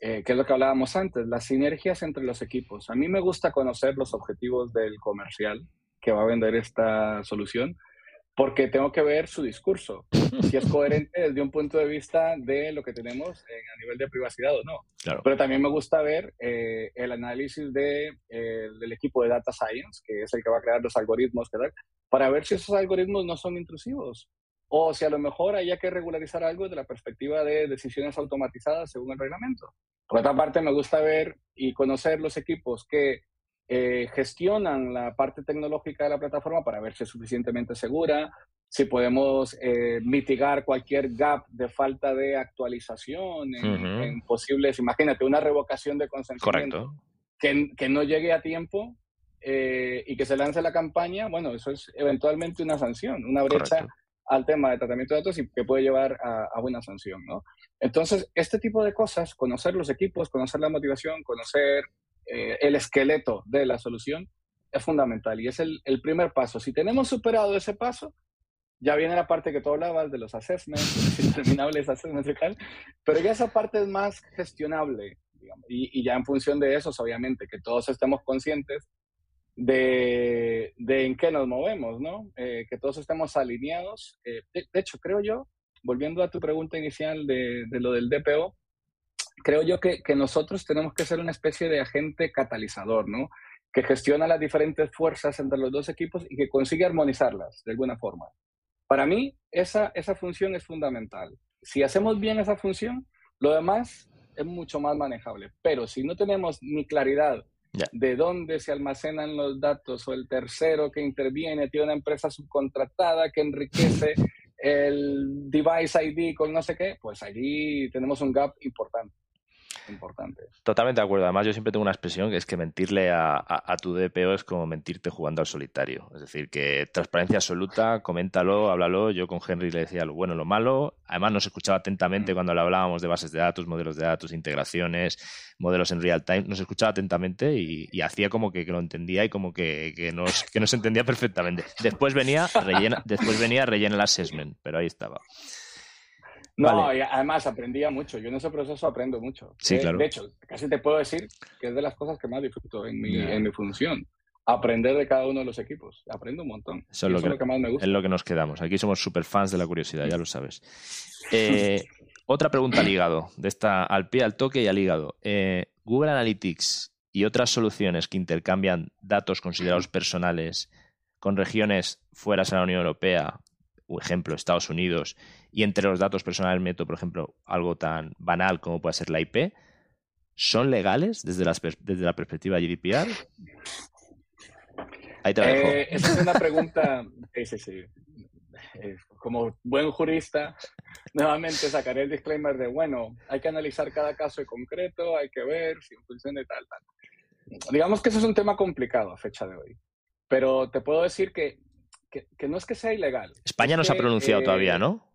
eh, que es lo que hablábamos antes, las sinergias entre los equipos. A mí me gusta conocer los objetivos del comercial que va a vender esta solución porque tengo que ver su discurso, si es coherente desde un punto de vista de lo que tenemos a nivel de privacidad o no. Pero también me gusta ver eh, el análisis de, eh, del equipo de Data Science, que es el que va a crear los algoritmos, para ver si esos algoritmos no son intrusivos o si a lo mejor haya que regularizar algo desde la perspectiva de decisiones automatizadas según el reglamento. Por otra parte, me gusta ver y conocer los equipos que eh, gestionan la parte tecnológica de la plataforma para ver si es suficientemente segura, si podemos eh, mitigar cualquier gap de falta de actualización en, posibles, imagínate, una revocación de consentimiento que, que, no llegue a tiempo eh, y que se lance la campaña, bueno, eso es eventualmente una sanción, una brecha al tema de tratamiento de datos y que puede llevar a, a una sanción, ¿no? Entonces, este tipo de cosas, conocer los equipos, conocer la motivación, conocer eh, el esqueleto de la solución es fundamental y es el, primer paso. Si tenemos superado ese paso, ya viene la parte que tú hablabas de los assessments, interminables assessments y tal, pero ya esa parte es más gestionable, y, ya en función de eso, obviamente, que todos estemos conscientes de, en qué nos movemos, ¿no? Eh, que todos estemos alineados. Eh, de, hecho, creo yo, volviendo a tu pregunta inicial de, de lo del DPO, creo yo que, nosotros tenemos que ser una especie de agente catalizador, ¿no? Que gestiona las diferentes fuerzas entre los dos equipos y que consigue armonizarlas de alguna forma. Para mí, esa, esa función es fundamental. Si hacemos bien esa función, lo demás es mucho más manejable. Pero si no tenemos ni claridad de dónde se almacenan los datos o el tercero que interviene tiene una empresa subcontratada que enriquece el device ID con no sé qué, pues allí tenemos un gap importante importante. Totalmente de acuerdo. Además, yo siempre tengo una expresión que es que mentirle a, tu DPO es como mentirte jugando al solitario. Es decir, que transparencia absoluta, coméntalo, háblalo. Yo con Henry le decía lo bueno, lo malo. Además, nos escuchaba atentamente mm. cuando le hablábamos de bases de datos, modelos de datos, integraciones, modelos en real time. Nos escuchaba atentamente y, hacía como que, lo entendía y como que, que, nos, que nos entendía perfectamente. Después venía, rellena, después venía rellena el assessment, pero ahí estaba. No, y además aprendía mucho. Yo en ese proceso aprendo mucho. Sí, claro. De hecho, casi te puedo decir que es de las cosas que más disfruto en mi, en mi función. Aprender de cada uno de los equipos. Aprendo un montón. Eso, es lo, que, más me gusta. Es lo que nos quedamos. Aquí somos super fans de la curiosidad, ya lo sabes. Eh, otra pregunta al hígado, de esta al pie, al toque y al hígado. Eh, Google Analytics y otras soluciones que intercambian datos considerados personales con regiones fuera de la Unión Europea, por ejemplo, Estados Unidos, y entre los datos personales meto, por ejemplo, algo tan banal como puede ser la IP, ¿son legales desde, desde la perspectiva GDPR? Ahí te dejo. Eh, esa es una pregunta, sí, sí, sí. como buen jurista, nuevamente sacaré el disclaimer de, bueno, hay que analizar cada caso en concreto, hay que ver si funciona de tal, tal. Digamos que eso es un tema complicado a fecha de hoy, pero te puedo decir que, que, no es que sea ilegal. España no se ha pronunciado eh, todavía, ¿no?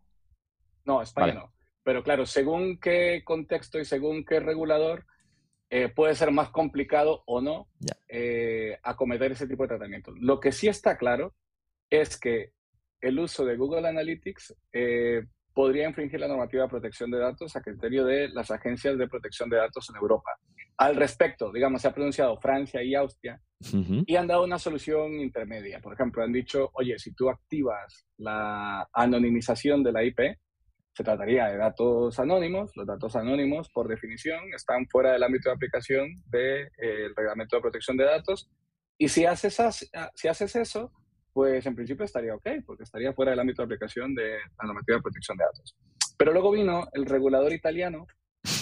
No, España no. Pero claro, según qué contexto y según qué regulador, eh, puede ser más complicado o no eh, acometer ese tipo de tratamiento. Lo que sí está claro es que el uso de Google Analytics eh, podría infringir la normativa de protección de datos a criterio de las agencias de protección de datos en Europa. Al respecto, digamos, se ha pronunciado Francia y Austria y han dado una solución intermedia. Por ejemplo, han dicho, oye, si tú activas la anonimización de la IP, se trataría de datos anónimos. Los datos anónimos, por definición, están fuera del ámbito de aplicación del de, eh, reglamento de protección de datos. Y si haces, ah, si haces eso, pues en principio estaría ok, porque estaría fuera del ámbito de aplicación de la normativa de protección de datos. Pero luego vino el regulador italiano,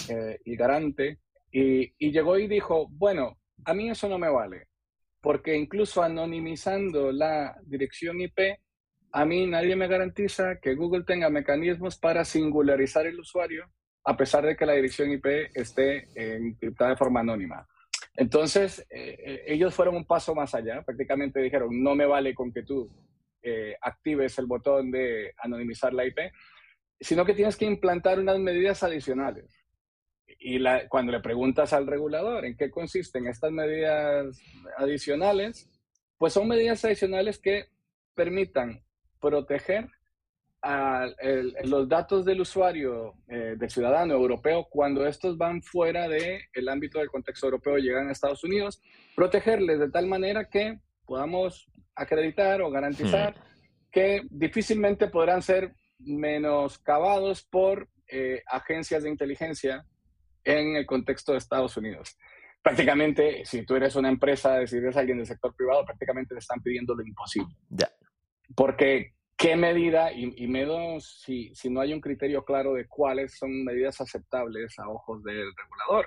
eh, y garante, y, y llegó y dijo, bueno, a mí eso no me vale, porque incluso anonimizando la dirección IP, a mí nadie me garantiza que Google tenga mecanismos para singularizar el usuario a pesar de que la dirección IP esté encriptada de forma anónima. Entonces, eh, eh, ellos fueron un paso más allá, prácticamente dijeron, no me vale con que tú eh, actives el botón de anonimizar la IP, sino que tienes que implantar unas medidas adicionales. Y cuando le preguntas al regulador en qué consisten estas medidas adicionales, pues son medidas adicionales que permitan proteger los datos del usuario, eh, del ciudadano europeo, cuando estos van fuera del el ámbito del contexto europeo y llegan a Estados Unidos, protegerles de tal manera que podamos acreditar o garantizar hmm. que difícilmente podrán ser menoscabados por eh, agencias de inteligencia en el contexto de Estados Unidos. Prácticamente, si tú eres una empresa, si eres alguien del sector privado, prácticamente te están pidiendo lo imposible. Ya. Porque qué medida, y, menos si, si, no hay un criterio claro de cuáles son medidas aceptables a ojos del regulador.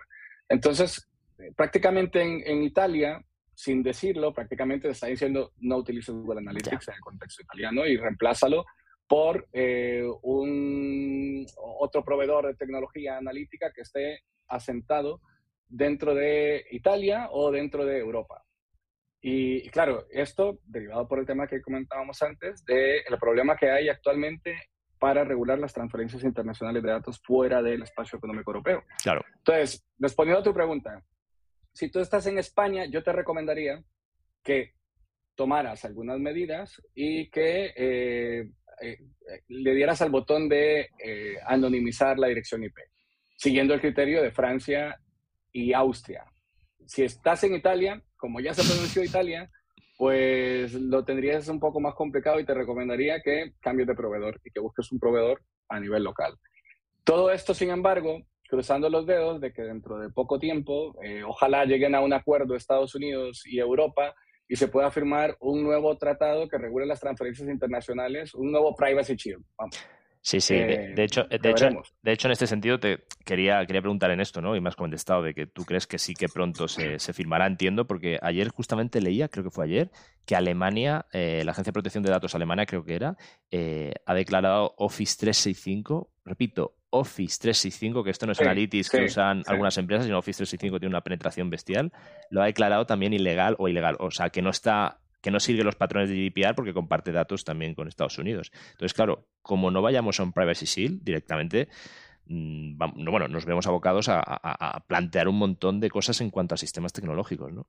Entonces, eh, prácticamente en, Italia, sin decirlo, prácticamente está diciendo no utilices Google Analytics en el contexto italiano y reemplázalo por eh, un, otro proveedor de tecnología analítica que esté asentado dentro de Italia o dentro de Europa. Y, claro, esto derivado por el tema que comentábamos antes, del problema que hay actualmente para regular las transferencias internacionales de datos fuera del espacio económico europeo. Claro. Entonces, respondiendo a tu pregunta, si tú estás en España, yo te recomendaría que tomaras algunas medidas y que eh, eh, le dieras al botón de eh, anonimizar la dirección IP, siguiendo el criterio de Francia y Austria. Si estás en Italia, como ya se pronunció Italia, pues lo tendrías un poco más complicado y te recomendaría que cambies de proveedor y que busques un proveedor a nivel local. Todo esto, sin embargo, cruzando los dedos de que dentro de poco tiempo, eh, ojalá lleguen a un acuerdo Estados Unidos y Europa y se pueda firmar un nuevo tratado que regule las transferencias internacionales, un nuevo Privacy Shield. Vamos. Sí, sí. de, eh, hecho, de, hecho, de hecho, en este sentido te quería, quería preguntar en esto, ¿no? Y me has contestado de que tú crees que sí que pronto se, se firmará, entiendo, porque ayer justamente leía, creo que fue ayer, que Alemania, eh, la Agencia de Protección de Datos alemana, creo que era, eh, ha declarado Office 365, repito, Office 365, que esto no es Analytics que usan algunas empresas, sino Office 365 tiene una penetración bestial, lo ha declarado también ilegal o ilegal, o sea, que no está que no sigue los patrones de GDPR porque comparte datos también con Estados Unidos. Entonces, claro, como no vayamos a un Privacy Shield directamente, mm, bueno, nos vemos abocados a, plantear un montón de cosas en cuanto a sistemas tecnológicos, ¿no?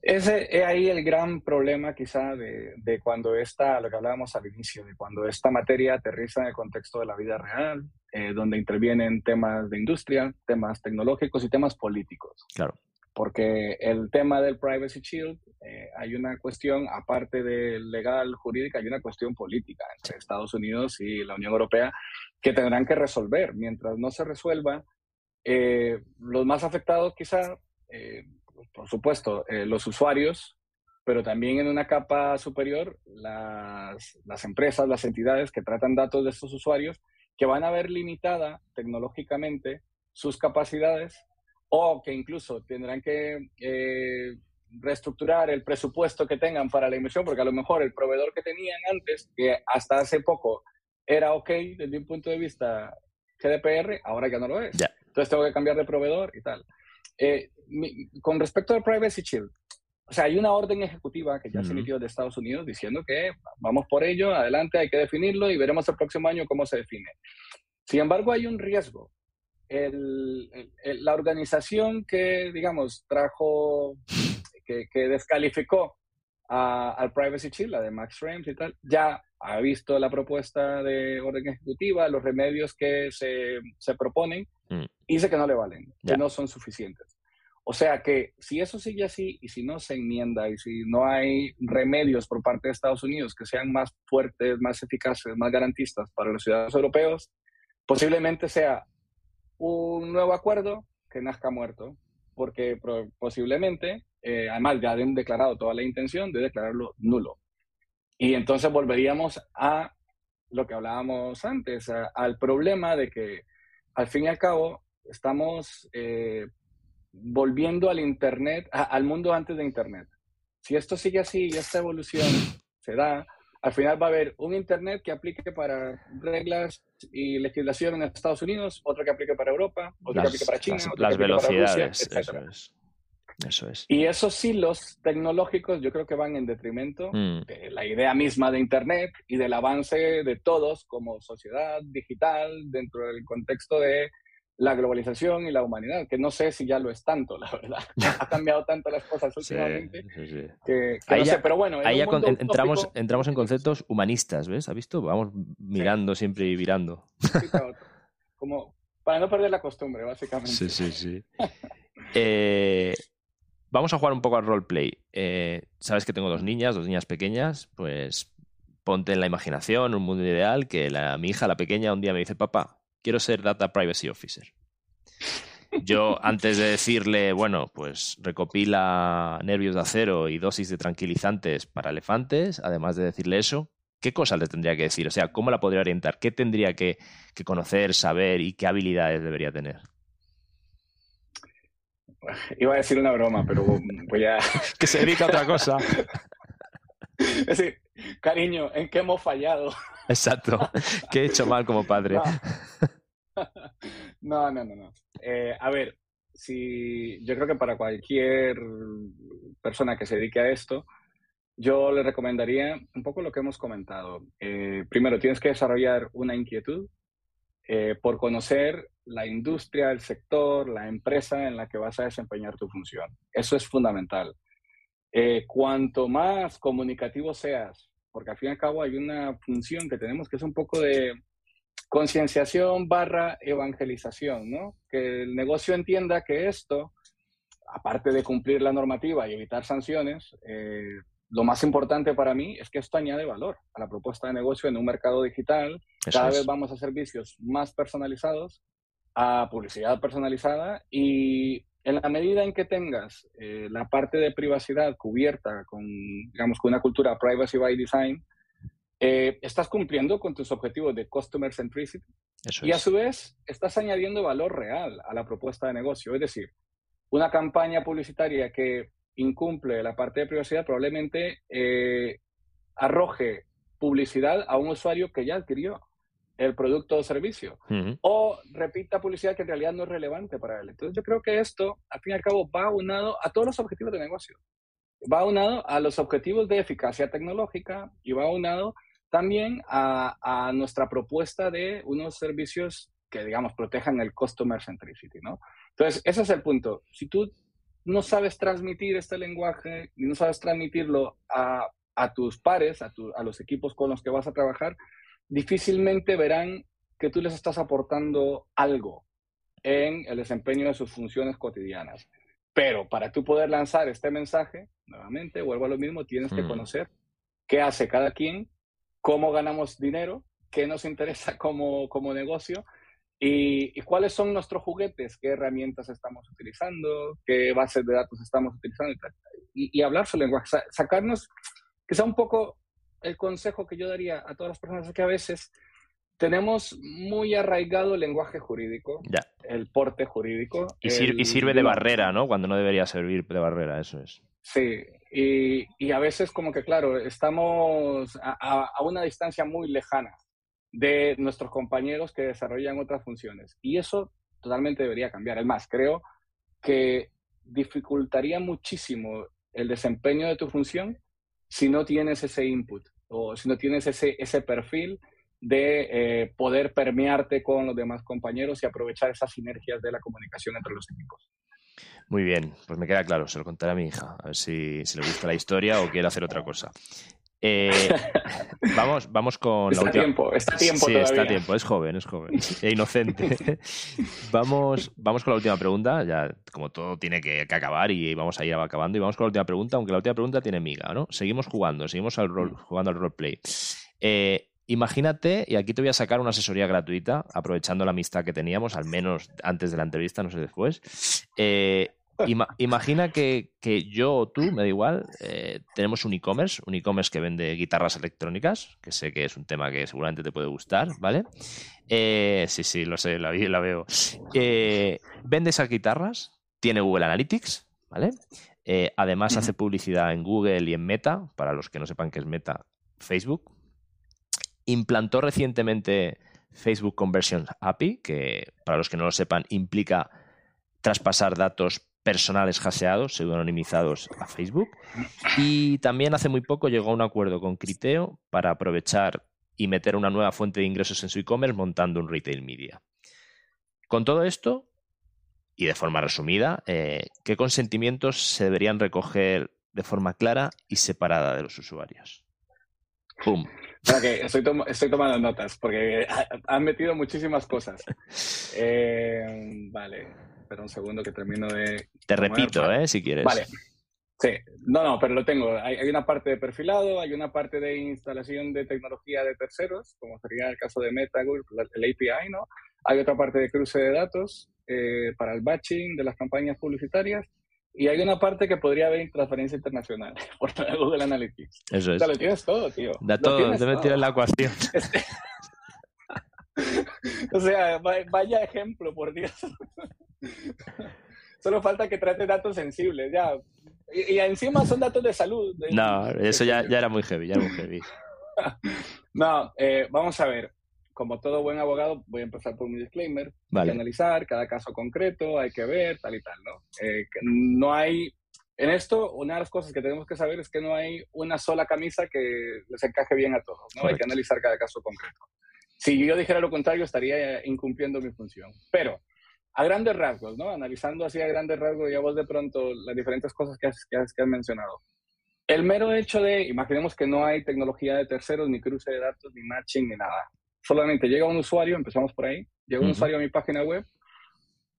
Ese es ahí el gran problema quizá de, cuando esta, lo que hablábamos al inicio, de cuando esta materia aterriza en el contexto de la vida real, eh, donde intervienen temas de industria, temas tecnológicos y temas políticos. Claro porque el tema del Privacy Shield, eh, hay una cuestión, aparte de legal, jurídica, hay una cuestión política entre Estados Unidos y la Unión Europea que tendrán que resolver. Mientras no se resuelva, eh, los más afectados quizá, eh, por supuesto, los usuarios, pero también en una capa superior, las, las empresas, las entidades que tratan datos de estos usuarios, que van a ver limitada tecnológicamente sus capacidades o que incluso tendrán que eh, reestructurar el presupuesto que tengan para la inversión, porque a lo mejor el proveedor que tenían antes, que hasta hace poco era ok desde un punto de vista GDPR, ahora ya no lo es. Entonces tengo que cambiar de proveedor y tal. Eh, con respecto al Privacy Shield, o sea, hay una orden ejecutiva que ya se emitió de Estados Unidos diciendo que vamos por ello, adelante, hay que definirlo y veremos el próximo año cómo se define. Sin embargo, hay un riesgo el, la organización que, digamos, trajo, que, descalificó al Privacy Shield, la de Max Schrems y tal, ya ha visto la propuesta de orden ejecutiva, los remedios que se, se proponen, mm. y dice que no le valen, que no son suficientes. O sea que si eso sigue así y si no se enmienda y si no hay remedios por parte de Estados Unidos que sean más fuertes, más eficaces, más garantistas para los ciudadanos europeos, posiblemente sea un nuevo acuerdo que nazca muerto, porque posiblemente, eh, además ya han declarado toda la intención de declararlo nulo. Y entonces volveríamos a lo que hablábamos antes, al problema de que al fin y al cabo estamos eh, volviendo al Internet, al mundo antes de Internet. Si esto sigue así y esta evolución se da, al final va a haber un Internet que aplique para reglas y legislación en Estados Unidos, otro que aplique para Europa, otro que aplique para China, las, velocidades, Eso es. Y esos hilos tecnológicos yo creo que van en detrimento mm. de la idea misma de Internet y del avance de todos como sociedad digital dentro del contexto de la globalización y la humanidad, que no sé si ya lo es tanto, la verdad. ha cambiado tanto las cosas últimamente que, no sé, pero bueno. Ahí ya entramos, entramos en conceptos humanistas, ¿ves? ¿Has visto? Vamos mirando siempre y virando. Como para no perder la costumbre, básicamente. Sí, sí, sí. eh, vamos a jugar un poco al roleplay. Eh, Sabes que tengo dos niñas, dos niñas pequeñas, pues ponte en la imaginación un mundo ideal que la, mi hija, la pequeña, un día me dice, papá, quiero ser Data Privacy Officer. Yo, antes de decirle, bueno, pues recopila nervios de acero y dosis de tranquilizantes para elefantes, además de decirle eso, ¿qué cosas le tendría que decir? O sea, ¿cómo la podría orientar? ¿Qué tendría que conocer, saber y qué habilidades debería tener? Iba a decir una broma, pero voy a... que se dedica a otra cosa. Es decir, cariño, ¿en qué hemos fallado? Exacto. ¿Qué he hecho mal como padre? No, no, no, no. Eh, a ver, si yo creo que para cualquier persona que se dedique a esto, yo le recomendaría un poco lo que hemos comentado. Eh, primero, tienes que desarrollar una inquietud eh, por conocer la industria, el sector, la empresa en la que vas a desempeñar tu función. Eso es fundamental. Cuanto más comunicativo seas, porque al fin y al cabo hay una función que tenemos que es un poco de concienciación barra evangelización, ¿no? Que el negocio entienda que esto, aparte de cumplir la normativa y evitar sanciones, eh, lo más importante para mí es que esto añade valor a la propuesta de negocio en un mercado digital. Cada vez vamos a servicios más personalizados, a publicidad personalizada y en la medida en que tengas eh, la parte de privacidad cubierta con, digamos, con una cultura privacy by design, eh, estás cumpliendo con tus objetivos de customer centricity y a su vez estás añadiendo valor real a la propuesta de negocio. Es decir, una campaña publicitaria que incumple la parte de privacidad probablemente eh, arroje publicidad a un usuario que ya adquirió el producto o servicio. O repita publicidad que en realidad no es relevante para él. Entonces yo creo que esto, al fin y al cabo, va unado a todos los objetivos de negocio. Va unado a los objetivos de eficacia tecnológica y va unado también a, a nuestra propuesta de unos servicios que, digamos, protejan el customer centricity, ¿no? Entonces, ese es el punto. Si tú no sabes transmitir este lenguaje y no sabes transmitirlo a, a tus pares, a, a los equipos con los que vas a trabajar, difícilmente verán que tú les estás aportando algo en el desempeño de sus funciones cotidianas. Pero para tú poder lanzar este mensaje, nuevamente, vuelvo a lo mismo, tienes que mm. conocer qué hace cada quien, cómo ganamos dinero, qué nos interesa como, como negocio y, cuáles son nuestros juguetes, qué herramientas estamos utilizando, qué bases de datos estamos utilizando y, y hablar su lenguaje, sacarnos, sea un poco el consejo que yo daría a todas las personas es que a veces tenemos muy arraigado el lenguaje jurídico, el porte jurídico. Y, sirve de barrera, ¿no? Cuando no debería servir de barrera, eso es. Sí, y, a veces como que, claro, estamos a, una distancia muy lejana de nuestros compañeros que desarrollan otras funciones. Y eso totalmente debería cambiar. Es más, creo que dificultaría muchísimo el desempeño de tu función si no tienes ese input o si no tienes ese, ese perfil de eh, poder permearte con los demás compañeros y aprovechar esas sinergias de la comunicación entre los equipos. Muy bien, pues me queda claro, se lo contaré a mi hija, a ver si, si le gusta la historia o quiere hacer otra cosa. Eh, vamos, vamos con está la última. Tiempo, está tiempo, sí, está tiempo. Es joven, es joven, e inocente. vamos, vamos con la última pregunta. Ya, como todo tiene que, acabar y vamos a ir acabando. Y vamos con la última pregunta, aunque la última pregunta tiene miga, ¿no? Seguimos jugando, seguimos al rol, jugando al roleplay. Eh, imagínate, y aquí te voy a sacar una asesoría gratuita, aprovechando la amistad que teníamos, al menos antes de la entrevista, no sé después. Eh, imagina que, yo o tú, me da igual, eh, tenemos un e-commerce, un e-commerce que vende guitarras electrónicas, que sé que es un tema que seguramente te puede gustar, ¿vale? Eh, sí, sí, lo sé, la, la veo. Eh, vende esas guitarras, tiene Google Analytics, ¿vale? además hace publicidad en Google y en Meta, para los que no sepan qué es Meta, Facebook. Implantó recientemente Facebook Conversion API, que para los que no lo sepan implica traspasar datos personales haseados, pseudonimizados a Facebook. Y también hace muy poco llegó a un acuerdo con Criteo para aprovechar y meter una nueva fuente de ingresos en su e-commerce montando un retail media. Con todo esto, y de forma resumida, eh, ¿qué consentimientos se deberían recoger de forma clara y separada de los usuarios? ¡Pum! estoy, estoy, tomando notas porque han metido muchísimas cosas. Eh, vale, espera un segundo que termino de... Te repito, ¿eh? Si quieres. Vale. Sí, no, no, pero lo tengo. Hay, una parte de perfilado, hay una parte de instalación de tecnología de terceros, como sería el caso de Meta, el API, ¿no? Hay otra parte de cruce de datos eh, para el batching de las campañas publicitarias y hay una parte que podría haber transferencia internacional por Google Analytics. Eso es. O sea, lo tienes todo, tío. Da todo, debe tirar la ecuación. Este o sea, vaya ejemplo, por Dios. Solo falta que trate datos sensibles, ya. Y, encima son datos de salud. no, eso ya, ya, era muy heavy, ya era muy heavy. no, eh, vamos a ver. Como todo buen abogado, voy a empezar por mi disclaimer. Hay que analizar cada caso concreto, hay que ver, tal y tal, ¿no? Eh, no hay en esto, una de las cosas que tenemos que saber es que no hay una sola camisa que les encaje bien a todos, ¿no? Hay que analizar cada caso concreto. Si yo dijera lo contrario, estaría incumpliendo mi función. Pero, a grandes rasgos, ¿no? Analizando así a grandes rasgos, ya vos de pronto las diferentes cosas que has, que has, que has mencionado. El mero hecho de, imaginemos que no hay tecnología de terceros, ni cruce de datos, ni matching, ni nada. Solamente llega un usuario, empezamos por ahí, llega un usuario a mi página web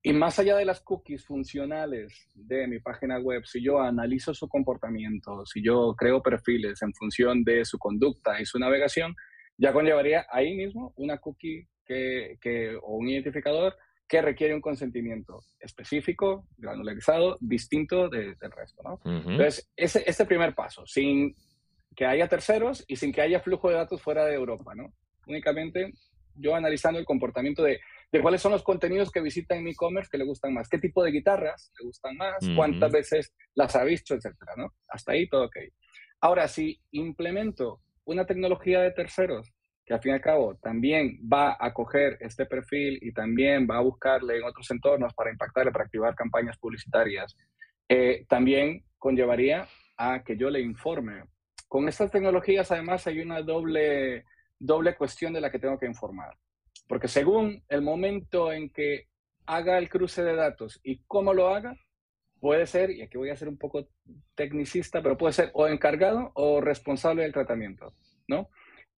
y más allá de las cookies funcionales de mi página web, si yo analizo su comportamiento, si yo creo perfiles en función de su conducta y su navegación, ya conllevaría ahí mismo una cookie que, que, o un identificador que requiere un consentimiento específico, granularizado, distinto del resto. ¿no? Entonces, ese, este primer paso, sin que haya terceros y sin que haya flujo de datos fuera de Europa. ¿no? Únicamente yo analizando el comportamiento de, de cuáles son los contenidos que visitan mi e-commerce que le gustan más, qué tipo de guitarras le gustan más, cuántas veces las ha visto, etcétera, ¿no? Hasta ahí todo ok. Ahora, si implemento una tecnología de terceros que al fin y al cabo también va a coger este perfil y también va a buscarle en otros entornos para impactarle, para activar campañas publicitarias, eh, también conllevaría a que yo le informe. Con estas tecnologías además hay una doble, doble cuestión de la que tengo que informar. Porque según el momento en que haga el cruce de datos y cómo lo haga, puede ser, y aquí voy a ser un poco tecnicista, pero puede ser o encargado o responsable del tratamiento, ¿no?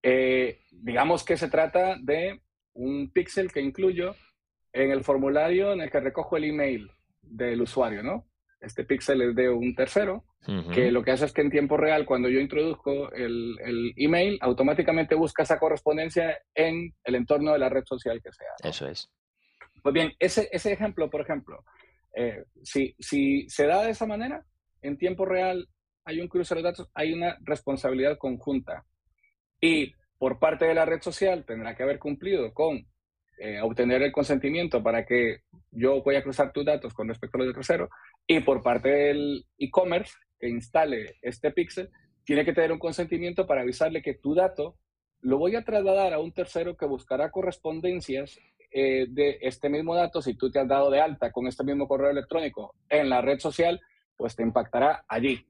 Eh, digamos que se trata de un píxel que incluyo en el formulario en el que recojo el email del usuario, ¿no? Este píxel es de un tercero, que lo que hace es que en tiempo real, cuando yo introduzco el, el, email, automáticamente busca esa correspondencia en el entorno de la red social que sea. Eso es. Pues bien, ese, ese ejemplo, por ejemplo, eh, si, si se da de esa manera, en tiempo real hay un cruce de datos, hay una responsabilidad conjunta. Y por parte de la red social tendrá que haber cumplido con eh, obtener el consentimiento para que yo voy a cruzar tus datos con respecto a los de tercero. Y por parte del e-commerce que instale este pixel, tiene que tener un consentimiento para avisarle que tu dato lo voy a trasladar a un tercero que buscará correspondencias eh, de este mismo dato, si tú te has dado de alta con este mismo correo electrónico en la red social, pues te impactará allí.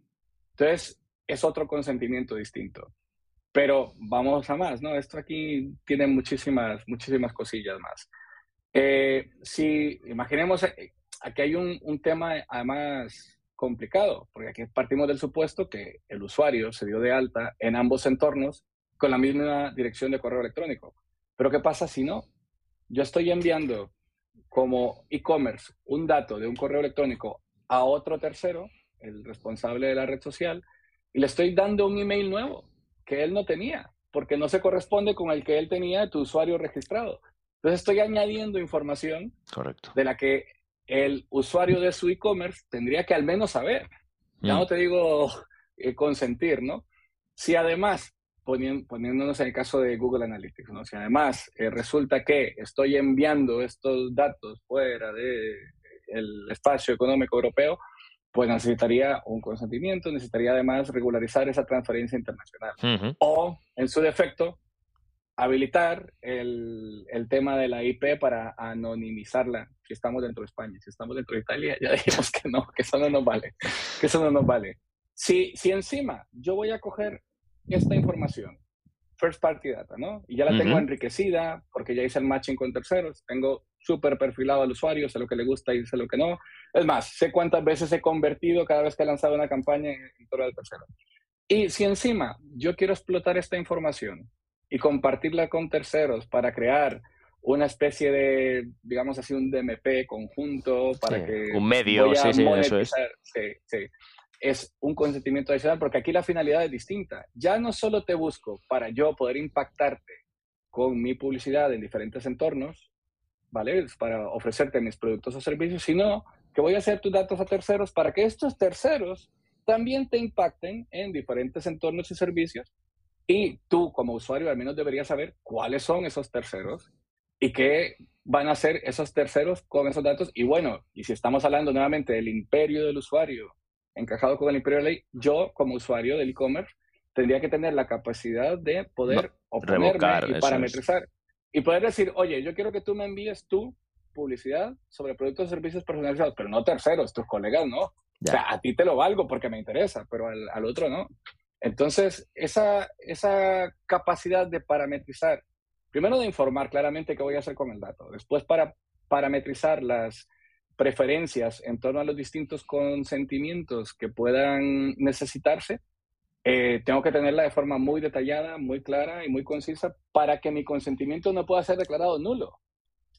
Entonces, es otro consentimiento distinto. Pero vamos a más, ¿no? Esto aquí tiene muchísimas, muchísimas cosillas más. Eh, si imaginemos, eh, aquí hay un, un, tema además complicado, porque aquí partimos del supuesto que el usuario se dio de alta en ambos entornos con la misma dirección de correo electrónico. Pero ¿qué pasa si no? yo estoy enviando como e-commerce un dato de un correo electrónico a otro tercero, el responsable de la red social, y le estoy dando un email nuevo que él no tenía, porque no se corresponde con el que él tenía de tu usuario registrado. Entonces estoy añadiendo información Correcto. de la que el usuario de su e-commerce tendría que al menos saber. Ya mm. no te digo eh, consentir, ¿no? Si además poniéndonos en el caso de Google Analytics, ¿no? Si además eh, resulta que estoy enviando estos datos fuera del el espacio económico europeo, pues necesitaría un consentimiento, necesitaría además regularizar esa transferencia internacional. O, en su defecto, habilitar el, el, tema de la IP para anonimizarla si estamos dentro de España. Si estamos dentro de Italia, ya dijimos que no, que eso no nos vale, que eso no nos vale. Si, si encima yo voy a coger esta información, first party data, ¿no? Y ya la tengo enriquecida porque ya hice el matching con terceros, tengo súper perfilado al usuario, sé lo que le gusta y sé lo que no. Es más, sé cuántas veces he convertido cada vez que he lanzado una campaña en, en torno del tercero. Y si encima yo quiero explotar esta información y compartirla con terceros para crear una especie de, digamos así, un DMP conjunto para que... Un medio, sí, sí, eso es. Sí, sí. Es un consentimiento adicional porque aquí la finalidad es distinta. Ya no solo te busco para yo poder impactarte con mi publicidad en diferentes entornos, ¿vale? Para ofrecerte mis productos o servicios, sino que voy a hacer tus datos a terceros para que estos terceros también te impacten en diferentes entornos y servicios y tú como usuario al menos deberías saber cuáles son esos terceros y qué van a hacer esos terceros con esos datos. Y bueno, y si estamos hablando nuevamente del imperio del usuario encajado con el imperio de la ley, yo como usuario del e-commerce tendría que tener la capacidad de poder oponerme y parametrizar. Y poder decir, oye, yo quiero que tú me envíes tu publicidad sobre productos y servicios personalizados, pero no terceros, tus colegas no. O sea, a ti te lo valgo porque me interesa, pero al, al otro no. Entonces, esa, esa capacidad de parametrizar, primero de informar claramente qué voy a hacer con el dato, después para parametrizar las preferencias en torno a los distintos consentimientos que puedan necesitarse, eh, tengo que tenerla de forma muy detallada, muy clara y muy concisa para que mi consentimiento no pueda ser declarado nulo.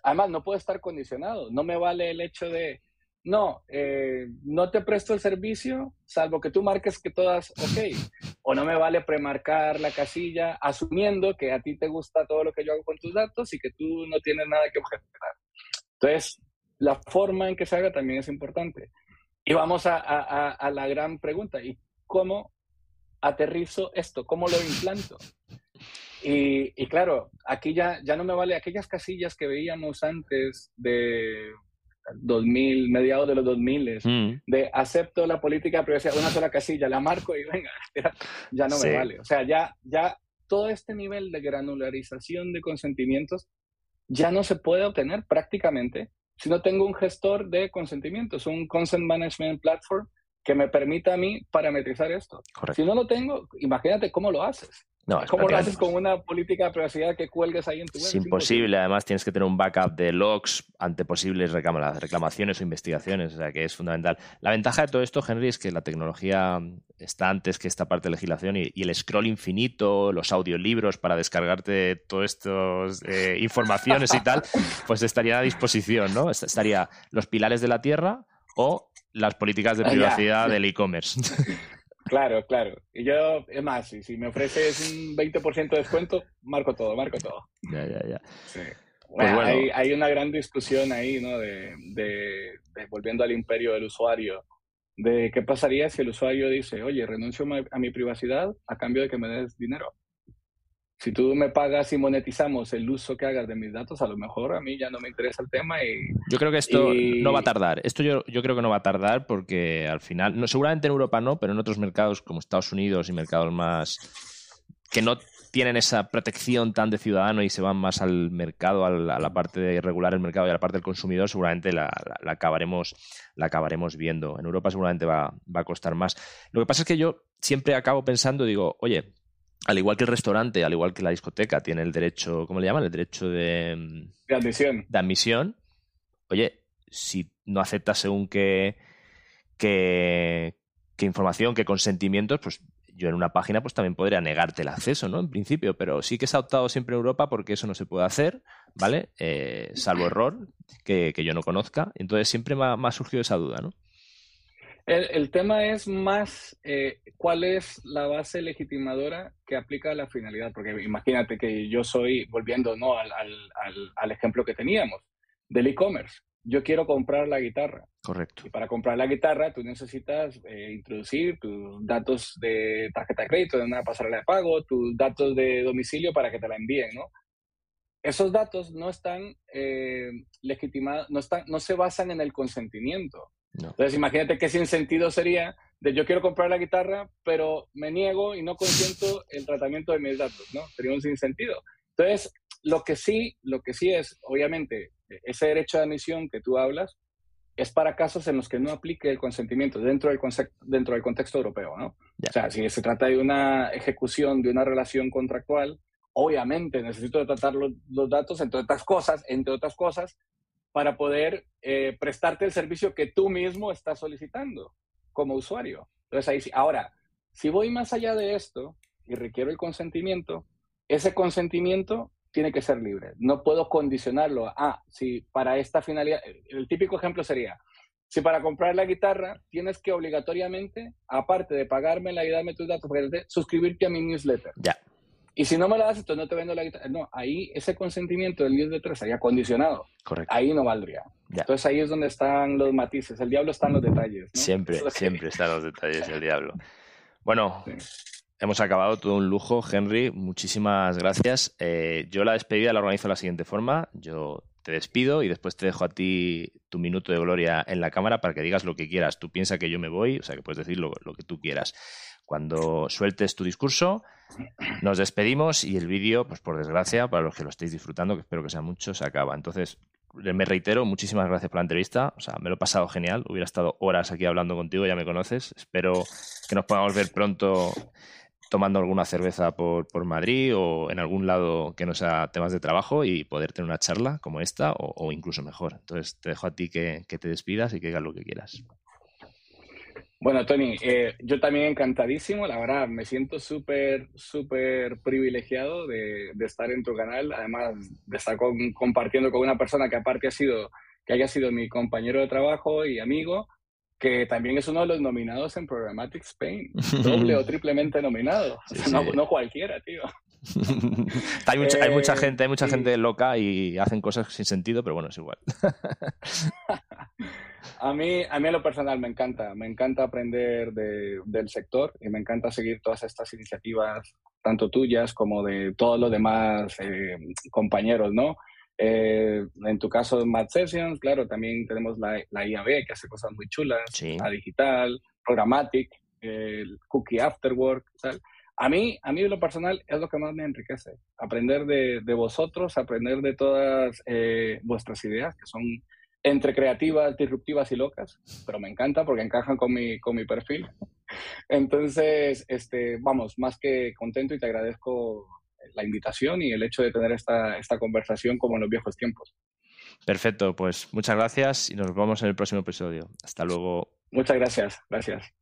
Además, no puede estar condicionado. No me vale el hecho de, no, eh, no te presto el servicio, salvo que tú marques que todas ok. O no me vale premarcar la casilla asumiendo que a ti te gusta todo lo que yo hago con tus datos y que tú no tienes nada que objetar. Entonces, la forma en que se haga también es importante. Y vamos a, la gran pregunta, ¿y cómo aterrizo esto? ¿Cómo lo implanto? Y, y, claro, aquí ya, ya no me vale aquellas casillas que veíamos antes de 2000, mediados de los 2000, mm. de acepto la política de privacidad, una sola casilla, la marco y venga, ya, no me vale. O sea, ya, ya todo este nivel de granularización de consentimientos ya no se puede obtener prácticamente si no tengo un gestor de consentimientos, un Consent Management Platform que me permita a mí parametrizar esto. Si no lo tengo, imagínate cómo lo haces. No, ¿Cómo lo haces con una política de privacidad que cuelgues ahí en tu web? Es imposible. Además, tienes que tener un backup de logs ante posibles reclamaciones o investigaciones. O sea, que es fundamental. La ventaja de todo esto, Henry, es que la tecnología está antes que esta parte de legislación y, el scroll infinito, los audiolibros para descargarte todas estas eh, informaciones y tal, pues estaría a disposición, ¿no? Estaría los pilares de la tierra o las políticas de ah, privacidad del e-commerce. Claro, claro. Y yo, es más, si, si me ofreces un 20% de descuento, marco todo, marco todo. Ya, ya, ya. Sí. Pues bueno, hay, hay, una gran discusión ahí, ¿no? De, de, volviendo al imperio del usuario, de qué pasaría si el usuario dice, oye, renuncio a mi privacidad a cambio de que me des dinero si tú me pagas y monetizamos el uso que hagas de mis datos, a lo mejor a mí ya no me interesa el tema y... Yo creo que esto no va a tardar. Esto yo, yo, creo que no va a tardar porque al final, no, seguramente en Europa no, pero en otros mercados como Estados Unidos y mercados más que no tienen esa protección tan de ciudadano y se van más al mercado, a la, parte de regular el mercado y a la parte del consumidor, seguramente la, acabaremos, la acabaremos viendo. En Europa seguramente va, va a costar más. Lo que pasa es que yo siempre acabo pensando, digo, oye, al igual que el restaurante, al igual que la discoteca, tiene el derecho, ¿cómo le llaman? El derecho de, de admisión. De admisión. Oye, si no aceptas según qué, qué, información, qué consentimientos, pues yo en una página pues también podría negarte el acceso, ¿no? En principio, pero sí que se ha optado siempre en Europa porque eso no se puede hacer, ¿vale? Eh, salvo error que, yo no conozca. Entonces siempre me ha surgido esa duda, ¿no? El, tema es más eh, cuál es la base legitimadora que aplica a la finalidad, porque imagínate que yo soy, volviendo ¿no? al, al, al ejemplo que teníamos, del e-commerce. Yo quiero comprar la guitarra. Correcto. Y para comprar la guitarra tú necesitas eh, introducir tus datos de tarjeta de crédito, de una pasarela de pago, tus datos de domicilio para que te la envíen, ¿no? Esos datos no están eh, legitimados, no, están, no se basan en el consentimiento. Entonces, imagínate qué sin sentido sería de yo quiero comprar la guitarra, pero me niego y no consiento el tratamiento de mis datos, ¿no? Sería un sinsentido. Entonces, lo que sí, lo que sí es, obviamente, ese derecho de admisión que tú hablas es para casos en los que no aplique el consentimiento dentro del, dentro del contexto europeo, ¿no? O sea, si se trata de una ejecución de una relación contractual, obviamente necesito tratar los, datos, entre otras cosas, entre otras cosas, para poder eh, prestarte el servicio que tú mismo estás solicitando como usuario. Entonces ahí sí. Ahora, si voy más allá de esto y requiero el consentimiento, ese consentimiento tiene que ser libre. No puedo condicionarlo a, si para esta finalidad, el típico ejemplo sería, si para comprar la guitarra tienes que obligatoriamente, aparte de pagarme la y darme tus datos, suscribirte a mi newsletter. Ya. Y si no me lo das, entonces no te vendo la guitarra. No, ahí ese consentimiento del newsletter estaría condicionado. Correcto. Ahí no valdría. Entonces ahí es donde están los matices. El diablo está en los detalles. Siempre, siempre están los detalles el diablo. Bueno, Hemos acabado todo un lujo, Henry. Muchísimas gracias. Eh, yo la despedida la organizo de la siguiente forma. Yo te despido y después te dejo a ti tu minuto de gloria en la cámara para que digas lo que quieras. Tú piensas que yo me voy, o sea que puedes decir lo, que tú quieras. Cuando sueltes tu discurso, nos despedimos y el vídeo, pues por desgracia, para los que lo estéis disfrutando, que espero que sea mucho, se acaba. Entonces, me reitero, muchísimas gracias por la entrevista. O sea, me lo he pasado genial. Hubiera estado horas aquí hablando contigo, ya me conoces. Espero que nos podamos ver pronto tomando alguna cerveza por, por, Madrid o en algún lado que no sea temas de trabajo y poder tener una charla como esta o, incluso mejor. Entonces te dejo a ti que, te despidas y que digas lo que quieras. Bueno, Tony, eh, yo también encantadísimo, la verdad, me siento súper, súper privilegiado de, estar en tu canal, además de estar compartiendo con una persona que aparte ha sido, que haya sido mi compañero de trabajo y amigo, que también es uno de los nominados en Programmatic Spain, doble o triplemente nominado. no, cualquiera, tío. hay, mucha, hay, mucha, eh, gente, hay mucha gente loca y hacen cosas sin sentido, pero bueno, es igual. a mí, a mí en lo personal me encanta, me encanta aprender del sector y me encanta seguir todas estas iniciativas, tanto tuyas como de todos los demás eh, compañeros, ¿no? Eh, en tu caso, Mad Sessions, claro, también tenemos la, la IAB que hace cosas muy chulas, la digital, Programmatic, el Cookie Afterwork, tal. A mí, a mí de lo personal es lo que más me enriquece, aprender de, de vosotros, aprender de todas eh, vuestras ideas, que son entre creativas, disruptivas y locas, pero me encanta porque encajan con mi, con mi perfil. Entonces, este, vamos, más que contento y te agradezco la invitación y el hecho de tener esta, esta conversación como en los viejos tiempos. Perfecto, pues muchas gracias y nos vemos en el próximo episodio. Hasta luego. Muchas gracias, gracias.